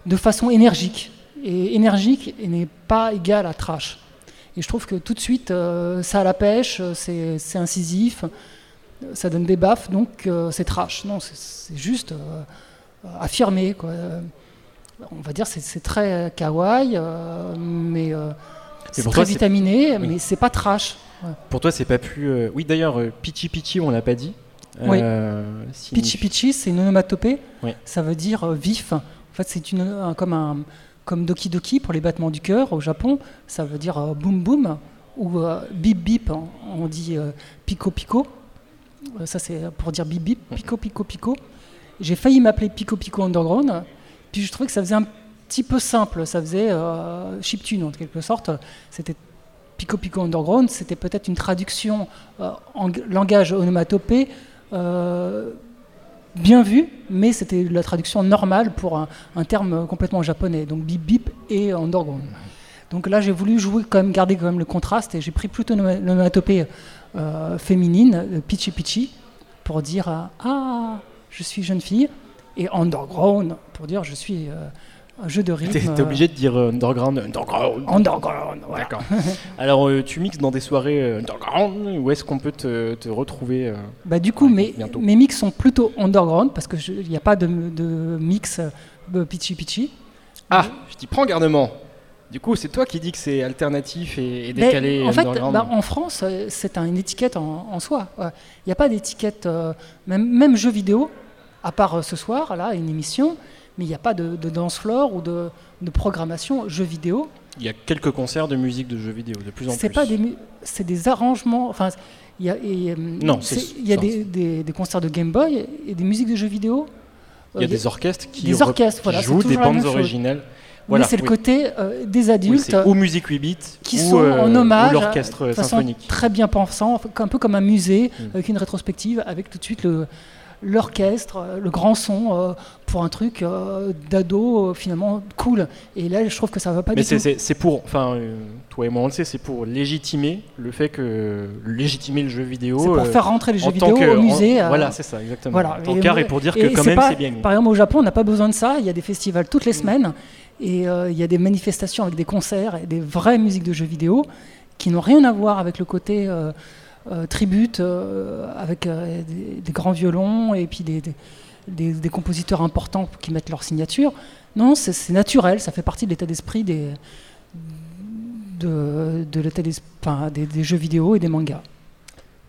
de façon énergique. Et énergique n'est pas égal à trash. Et je trouve que tout de suite, euh, ça a la pêche, euh, c'est incisif, ça donne des baffes, donc euh, c'est trash. Non, c'est- juste affirmé. Quoi. On va dire c'est c'est très kawaii, mais c'est très toi, vitaminé, Oui. mais c'est pas trash. Pour toi, c'est pas plus. Oui, d'ailleurs, Pichi Pichi, on l'a pas dit. Oui. Euh, Pichi Pichi, c'est une onomatopée. Oui. Ça veut dire vif. En fait, c'est une comme un comme Doki Doki pour les battements du cœur au Japon. Ça veut dire euh, boum boum ou euh, bip bip. On, dit euh, pico pico. Ça c'est pour dire bip bip. Pico pico pico. J'ai failli m'appeler Pico Pico Underground. Puis je trouvais que ça faisait un petit peu simple. Ça faisait chiptune en quelque sorte. C'était Pico Pico Underground. C'était peut-être une traduction en langage onomatopée bien vu, mais c'était la traduction normale pour un, un terme complètement japonais, donc bip bip et underground. Donc là, j'ai voulu jouer quand même, garder quand même le contraste, et j'ai pris plutôt une onomatopée euh, féminine, euh, pitchy pitchy, pour dire euh, ah, je suis jeune fille, et underground pour dire je suis euh, un jeu de rythme. T'es t'es obligé de dire euh, underground. Underground. euh, underground. voilà. D'accord. Alors, euh, tu mixes dans des soirées euh, underground. Où est-ce qu'on peut te, te retrouver euh, Bah, du coup, Ouais, mes, bientôt. mes mix sont plutôt underground parce qu'il n'y a pas de, de mix euh, pitchy pitchy. Ah, je t'y prends garnement. Du coup, c'est toi qui dis que c'est alternatif et, et Mais décalé. en fait, bah, en France, euh, c'est un- une étiquette en, en soi. Ouais. Il n'y a pas d'étiquette, euh, même, même jeux vidéo, à part euh, ce soir, là, une émission, mais il n'y a pas de, de dance floor ou de, de programmation jeux vidéo. Il y a quelques concerts de musique de jeux vidéo, de plus en plus. Pas des, c'est des arrangements. Enfin, il y a, et, euh, Non, il y a des, des- des concerts de Game Boy et des musiques de jeux vidéo. Il y a Euh, des orchestres qui, des orchestres, voilà, jouent des bandes originales. Voilà, c'est le côté euh, des adultes ou musique 8 bits, qui ou, sont euh, en hommage, l'orchestre symphonique. très bien pensant, un peu comme un musée Mm. avec une rétrospective, avec tout de suite le l'orchestre, euh, le grand son euh, pour un truc euh, d'ado finalement cool. Et là, je trouve que ça va pas Mais du c'est- tout. c'est c'est pour, enfin, toi et moi on le sait, c'est pour légitimer le fait que légitimer le jeu vidéo. C'est pour faire rentrer les jeux vidéo que- au musée. en- Voilà, c'est ça, exactement. voilà. En tant Et qu'art moi- et pour dire et que quand même c'est bien. Par exemple, au Japon, on n'a pas besoin de ça. Il y a des festivals toutes les semaines et euh, il y a des manifestations avec des concerts et des vraies musiques de jeux vidéo qui n'ont rien à voir avec le côté euh, euh, tribute, euh, avec euh, des, des grands violons et puis des, des- compositeurs importants qui mettent leur signature. Non, c'est naturel, ça fait partie de l'état d'esprit des, de, de l'état d'es- enfin, des, des jeux vidéo et des mangas.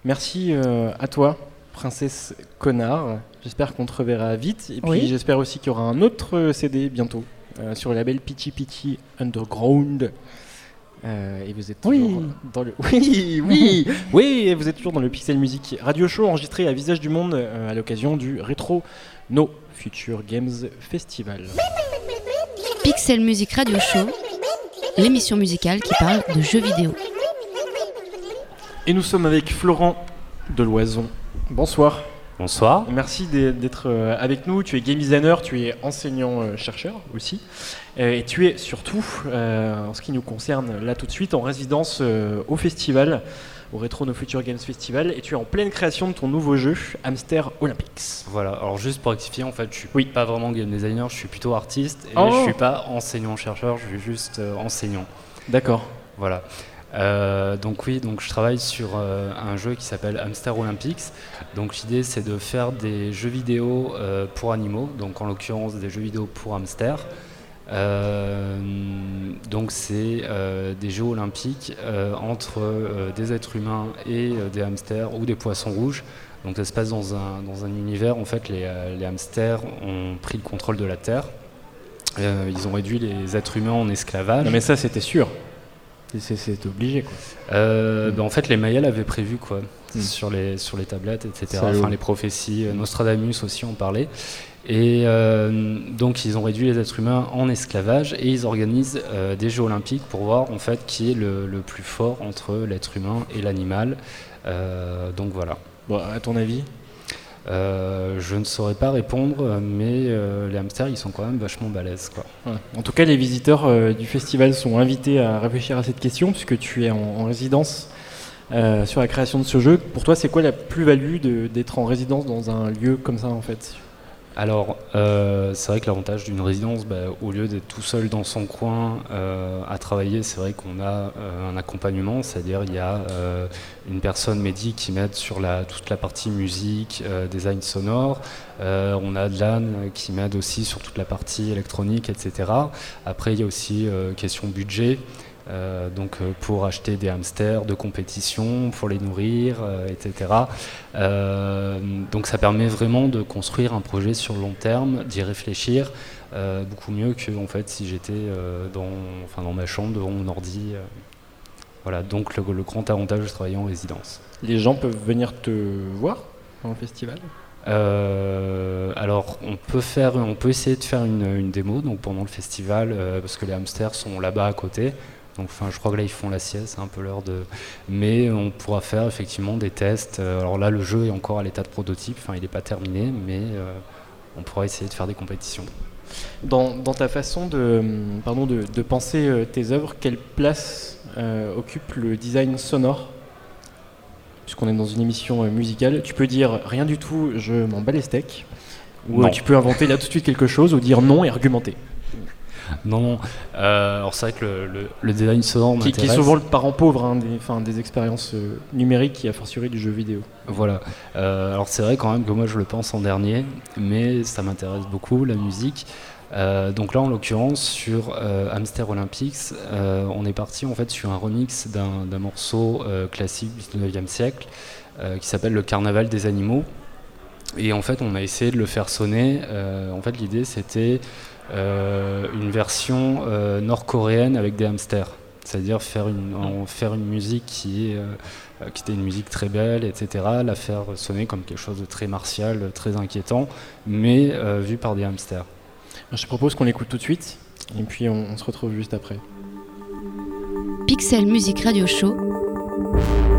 Merci euh, à toi, princesse connard. J'espère qu'on te reverra vite. Et puis Oui. j'espère aussi qu'il y aura un autre CD bientôt euh, sur le label Pitchy Pitchy Underground. Euh, et vous êtes Oui. toujours dans le [LAUGHS] oui oui oui et vous êtes toujours dans le Pixel Music Radio Show enregistré à Visage du Monde euh, à l'occasion du Retro No Future Games Festival. Pixel Music Radio Show, l'émission musicale qui parle de jeux vidéo. Et nous sommes avec Florent Deloison. Bonsoir. Bonsoir. Merci d'être euh, avec nous. Tu es game designer, tu es enseignant-chercheur euh, aussi. Euh, et tu es surtout, en ce qui nous concerne là tout de suite, en résidence au festival, au Retro No Future Games Festival. Et tu es en pleine création de ton nouveau jeu, Hamster Olympics. Voilà, alors juste pour rectifier, en fait, je suis oui. pas vraiment game designer, je suis plutôt artiste. Et je je suis pas enseignant-chercheur, je suis juste enseignant. D'accord. Voilà. Euh, donc oui, donc je travaille sur euh, un jeu qui s'appelle Hamster Olympics. Donc l'idée c'est de faire des jeux vidéo euh, pour animaux, donc en l'occurrence des jeux vidéo pour hamsters. donc c'est des jeux olympiques entre des êtres humains et des hamsters ou des poissons rouges. Donc ça se passe dans un, dans un univers, en fait les, les, hamsters ont pris le contrôle de la Terre. ils ont réduit les êtres humains en esclavage. Non mais ça c'était sûr. C'est obligé quoi. Euh, ben, en fait, les Mayas l'avaient prévu quoi, hmm. sur, les, sur les tablettes, etc. Enfin, les prophéties, euh, Nostradamus aussi en parlait. Et euh, donc, ils ont réduit les êtres humains en esclavage et ils organisent des Jeux olympiques pour voir en fait qui est le, le plus fort entre l'être humain et l'animal. donc voilà. Bon, à ton avis euh, je ne saurais pas répondre, mais euh, les hamsters, ils sont quand même vachement balèzes. Quoi. En tout cas, les visiteurs euh, du festival sont invités à réfléchir à cette question, puisque tu es en, résidence sur la création de ce jeu. Pour toi, c'est quoi la plus-value d'être en résidence dans un lieu comme ça, en fait? Alors, euh, c'est vrai que l'avantage d'une résidence, bah, au lieu d'être tout seul dans son coin euh, à travailler, c'est vrai qu'on a euh, un accompagnement, c'est-à-dire il y a une personne médique qui m'aide sur la, toute la partie musique, design sonore, on a l'âne qui m'aide aussi sur toute la partie électronique, etc. Après, il y a aussi question budget. Euh, donc euh, pour acheter des hamsters de compétition, pour les nourrir, euh, etc. donc ça permet vraiment de construire un projet sur le long terme, d'y réfléchir beaucoup mieux que en fait si j'étais dans, enfin, dans ma chambre devant mon ordi. voilà, donc le, grand avantage de travailler en résidence. Les gens peuvent venir te voir en festival? Alors, on peut faire, on peut essayer de faire une, une démo donc pendant le festival parce que les hamsters sont là-bas à côté. Donc, enfin, je crois que là, ils font la sieste, c'est un peu l'heure de. Mais on pourra faire effectivement des tests. Euh, alors là, le jeu est encore à l'état de prototype, enfin, il n'est pas terminé, mais euh, on pourra essayer de faire des compétitions. Dans, ta façon de, pardon, de, penser euh, tes œuvres, quelle place occupe le design sonore? Puisqu'on est dans une émission musicale, tu peux dire rien du tout, je m'en bats les steaks. Ou tu peux inventer là tout de suite quelque chose ou dire non et argumenter. Non, euh, alors c'est vrai que le, design sonore qui, qui, est souvent le parent pauvre hein, des, des expériences euh, numériques qui a fortiori du jeu vidéo. Voilà. Euh, alors c'est vrai quand même que moi je le pense en dernier, mais ça m'intéresse beaucoup la musique. donc là en l'occurrence sur Hamster Olympics, on est parti en fait sur un remix d'un morceau classique du 19e siècle qui s'appelle Le Carnaval des animaux. Et en fait, on a essayé de le faire sonner. en fait, l'idée, c'était une version euh, nord-coréenne avec des hamsters. C'est-à-dire faire une, faire une musique qui, est, euh, qui était une musique très belle, etc., la faire sonner comme quelque chose de très martial, très inquiétant, mais vu par des hamsters. Je propose qu'on l'écoute tout de suite, et puis on, on se retrouve juste après. Pixel Music Radio Show,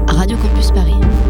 Radio Campus Paris.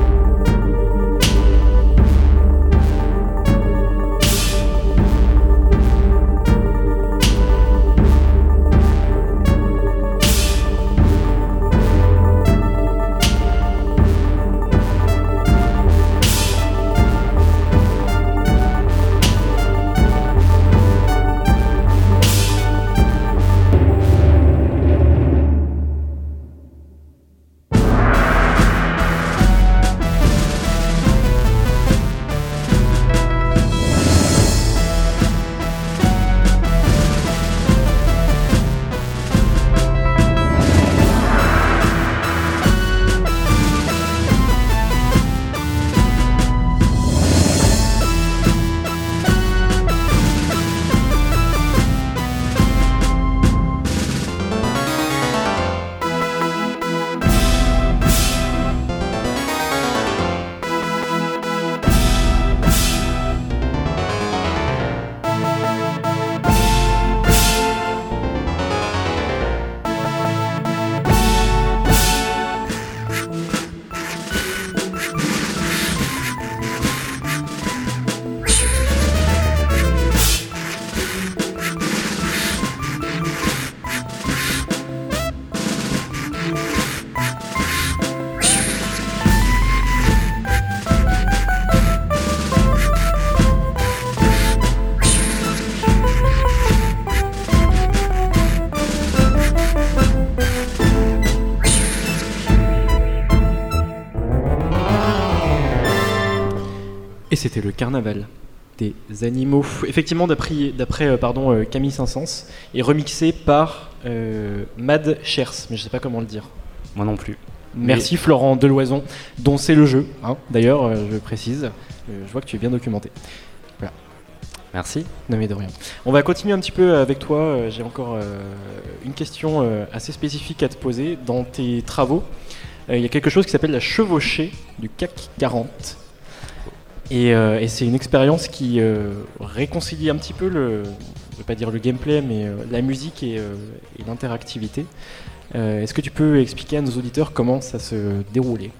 C'était le carnaval des animaux. Effectivement, d'après, euh, pardon, euh, Camille Saint-Saëns, et remixé par euh, Mad Chers, mais je sais pas comment le dire. Moi non plus. Merci Florent Deloison, dont c'est le jeu, hein, d'ailleurs, euh, je précise. Euh, je vois que tu es bien documenté. Merci. Non mais de rien. On va continuer un petit peu avec toi. J'ai encore une question assez spécifique à te poser. Dans tes travaux, il y a quelque chose qui s'appelle la chevauchée du CAC 40. Et, euh, et c'est une expérience qui euh, réconcilie un petit peu le, je vais pas dire le gameplay, mais euh, la musique et, et l'interactivité. Est-ce que tu peux expliquer à nos auditeurs comment ça se déroulait?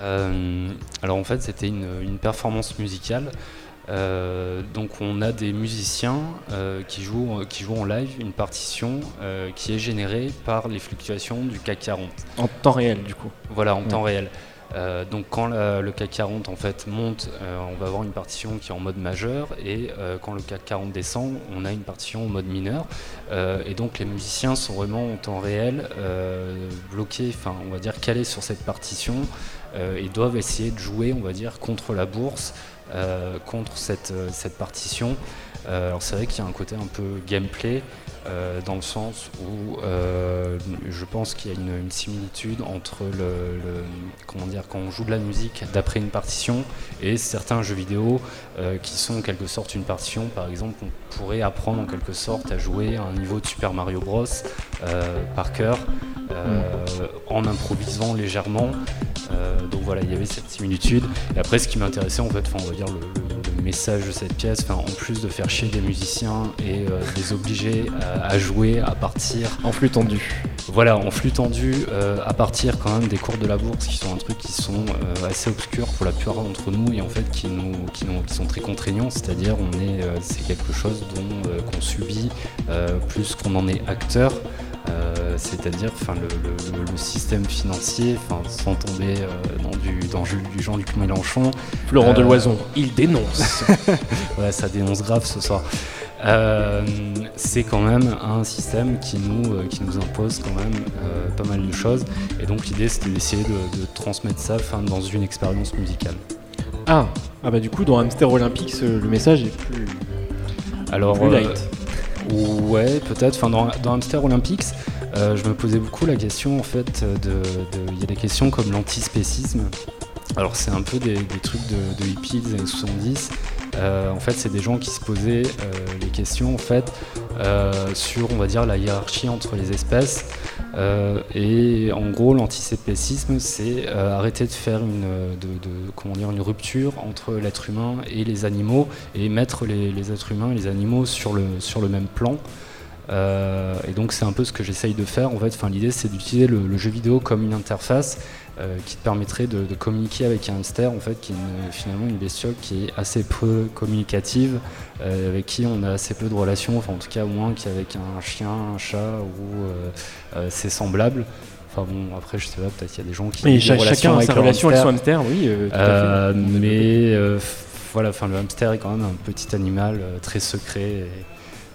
Euh, alors en fait, c'était une, une performance musicale. Euh, donc on a des musiciens euh, qui, jouent, qui jouent en live une partition qui est générée par les fluctuations du CAC 40. En temps réel, du coup. Voilà, en Ouais. temps réel. Euh, donc quand le CAC 40 en fait monte, euh, on va avoir une partition qui est en mode majeur et euh, quand le CAC 40 descend, on a une partition en mode mineur. Et donc les musiciens sont vraiment en temps réel bloqués, enfin on va dire calés sur cette partition et doivent essayer de jouer, on va dire, contre la bourse, contre cette, cette partition. Alors c'est vrai qu'il y a un côté un peu gameplay euh, dans le sens où euh, je pense qu'il y a une, similitude entre le, comment dire quand on joue de la musique d'après une partition et certains jeux vidéo euh, qui sont en quelque sorte une partition. Par exemple, on pourrait apprendre en quelque sorte à jouer un niveau de Super Mario Bros par cœur euh, en improvisant légèrement. Euh, donc voilà, il y avait cette similitude. Et après, ce qui m'intéressait, en fait, on va dire le, le- le message de cette pièce, en plus de faire chier des musiciens et euh, de les obliger à, à jouer à partir, En flux tendu. voilà, en flux tendu, euh, à partir quand même des cours de la bourse, qui sont un truc qui sont euh, assez obscurs pour la plupart d'entre nous et en fait qui nous, qui nous- qui sont très contraignants. C'est-à-dire, on est, euh, c'est quelque chose dont euh, qu'on subit euh, plus qu'on en est acteur. Euh, c'est-à-dire enfin le, le- le- le système financier, enfin sans tomber euh, dans du dans Jules- du Jean-Luc Mélenchon, Florent Euh, Deloison, il dénonce. [LAUGHS] ouais, ça dénonce grave ce soir. Euh, c'est quand même un système qui nous, euh, qui nous impose quand même euh, pas mal de choses. Et donc l'idée c'était d'essayer de, de transmettre ça enfin, dans une expérience musicale. ah, ah bah du coup dans Hamster Olympics, le message est plus, Alors, plus euh, light. Ouais, peut-être. Enfin, dans, dans Olympics, euh, je me posais beaucoup la question en fait de. de- Il y a des questions comme l'antispécisme. Alors, c'est un peu des, des trucs de, de hippies des années 70. Euh, en fait, c'est des gens qui se posaient euh, les questions en fait euh, sur, on va dire, la hiérarchie entre les espèces. Et en gros, l'antispécisme, c'est arrêter de faire une, comment dire, une rupture entre l'être humain et les animaux et mettre les, êtres humains et les animaux sur le, sur le même plan. Et donc c'est un peu ce que j'essaye de faire. En fait, enfin, l'idée c'est d'utiliser le jeu vidéo comme une interface euh, qui te permettrait de, de communiquer avec un hamster, en fait, qui est une- finalement une bestiole qui est assez peu communicative, euh, avec qui on a assez peu de relations, enfin en tout cas moins qu'avec un chien, un chat ou euh, euh, ses semblables. Enfin bon, après je sais pas, peut-être qu'il y a des gens qui ont des chacun a avec sa leur relation avec son hamster. oui, tout à fait. Mais voilà, enfin le hamster est quand même un petit animal très secret et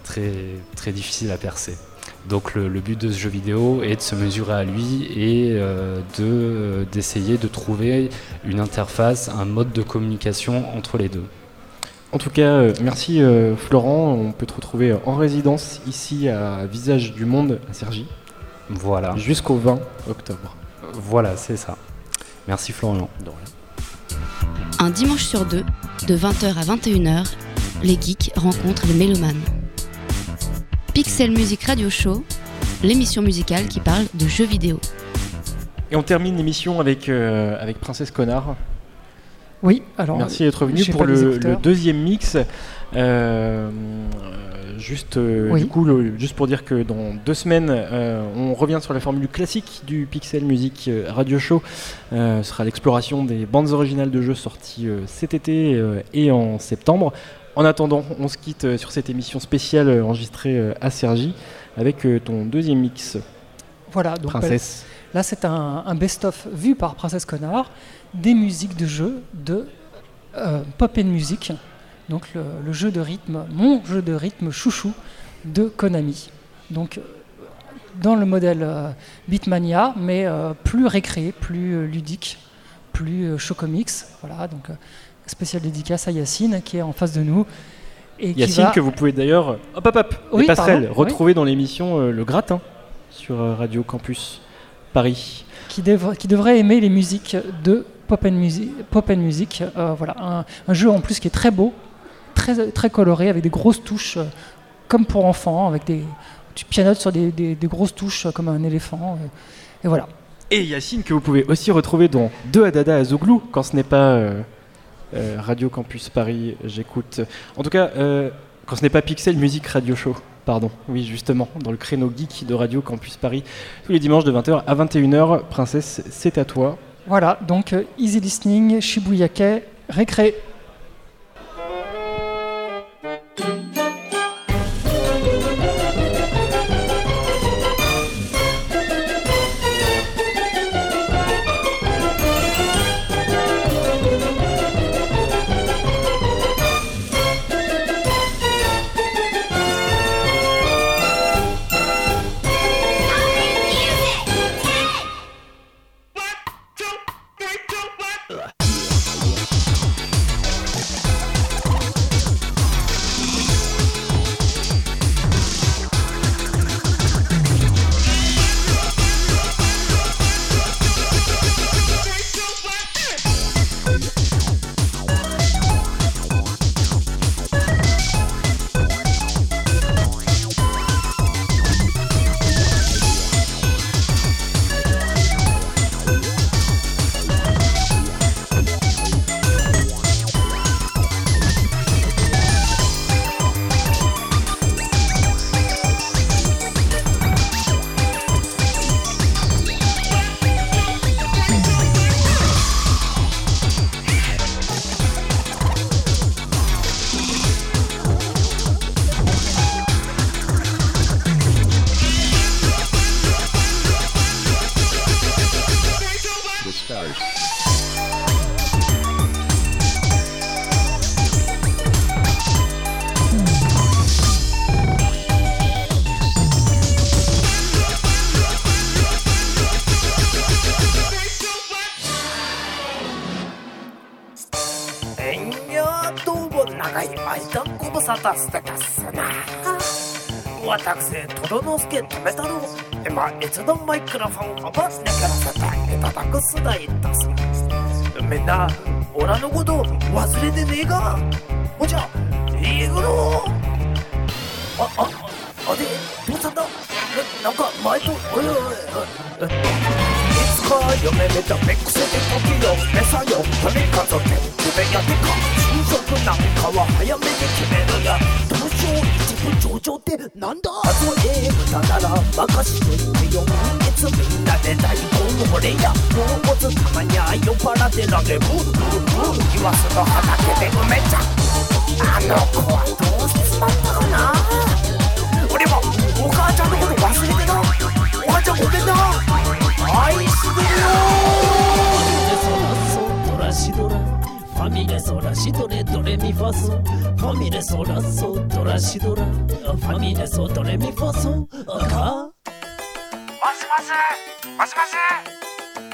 très très difficile à percer. Donc le, le but de ce jeu vidéo est de se mesurer à lui et euh, de euh, d'essayer de trouver une interface, un mode de communication entre les deux. En tout cas, euh, merci Florent. On peut te retrouver en résidence ici à Visage du Monde à Cergy Voilà, jusqu'au 20 octobre. voilà, c'est ça. Merci Florian. Un dimanche sur deux, de 20h à 21h, les geeks rencontrent les mélomanes. Pixel Music Radio Show, l'émission musicale qui parle de jeux vidéo. Et on termine l'émission avec, euh, avec Princesse Connard. Oui, alors. Merci d'être venu pour le, deuxième mix. Euh, juste, euh, Oui. du coup, le- juste pour dire que dans deux semaines, euh, on revient sur la formule classique du Pixel Music Radio Show. Euh, ce sera l'exploration des bandes originales de jeux sorties euh, cet été euh, et en septembre. En attendant, on se quitte euh, sur cette émission spéciale euh, enregistrée euh, à Sergi avec ton deuxième mix, Voilà, donc Princesse. là c'est un, un best-of vu par Princesse Connard des musiques de jeux de euh, Pop and Music, donc le, le jeu de rythme, mon jeu de rythme chouchou de Konami. Donc dans le modèle euh, Beatmania, mais euh, plus récréé, plus ludique, plus Chocomix. Voilà, donc spéciale dédicace à Yacine qui est en face de nous. Et Yacine que vous pouvez d'ailleurs, hop hop hop, oui, les retrouver dans l'émission euh, Le Gratin sur euh, Radio Campus Paris. Qui, qui devrait aimer les musiques de Pop and Music. Pop and music euh, voilà, un, jeu en plus qui est très beau, très, très coloré, avec des grosses touches comme pour enfants, avec des, tu pianotes sur des, des, grosses touches comme un éléphant. et voilà. Et Yacine que vous pouvez aussi retrouver dans Deux Adada à Zouglou quand ce n'est pas euh, radio Campus Paris, j'écoute. En tout cas, euh, quand ce n'est pas Pixel, musique radio show. Pardon, oui, justement, dans le créneau geek de Radio Campus Paris, tous les dimanches de 20h à 21h. Princesse, c'est à toi. Voilà, donc euh, Easy Listening, Shibuyake, Récré. stars. ご無沙汰してますな私とどのすけ止めたのま一度マイクロフォンを回しなからさたいたくすらいたす。みんなおらのこと忘れてねえか？おじゃいいぐろあああれ？どうした？んだななんか前と？おいおいおい。つか夢見たミックスで時よ餌よとかくて夢やでか就職なんかは早めに決めるや上上ってなんだ？例えなら任してよいつみんなで大根や。もうつたまにゃ酔っ払ってらの畑であの子はどうしてしまったかな？俺もお母ちゃんのこと忘れてなお母ちゃんごめんな。愛してるよ。ァミレソラシドレドレミファソファミレソラソドラシドラ。ファミレソドレミファソかもしもし。もしもし。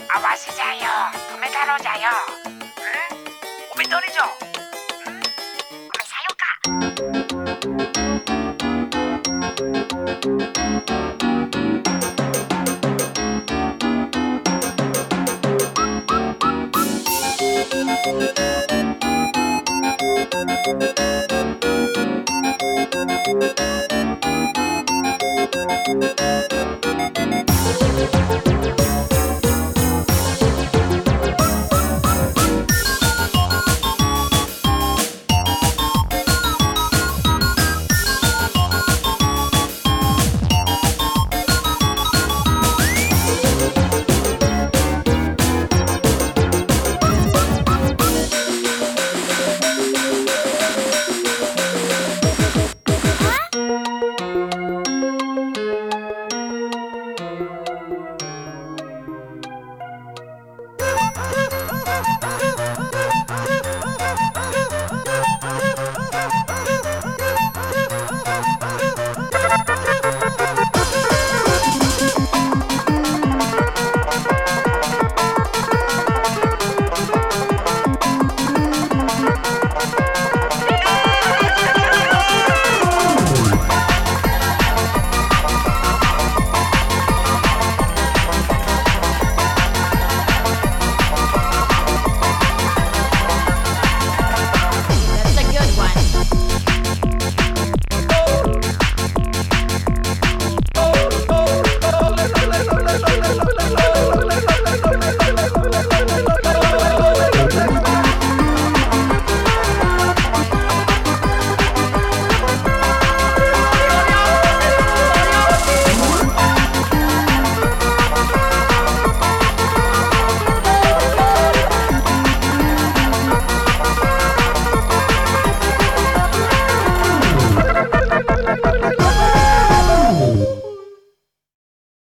あわしじゃよ。止め太郎じゃよ。ん？おめどれじゃ？これさよか。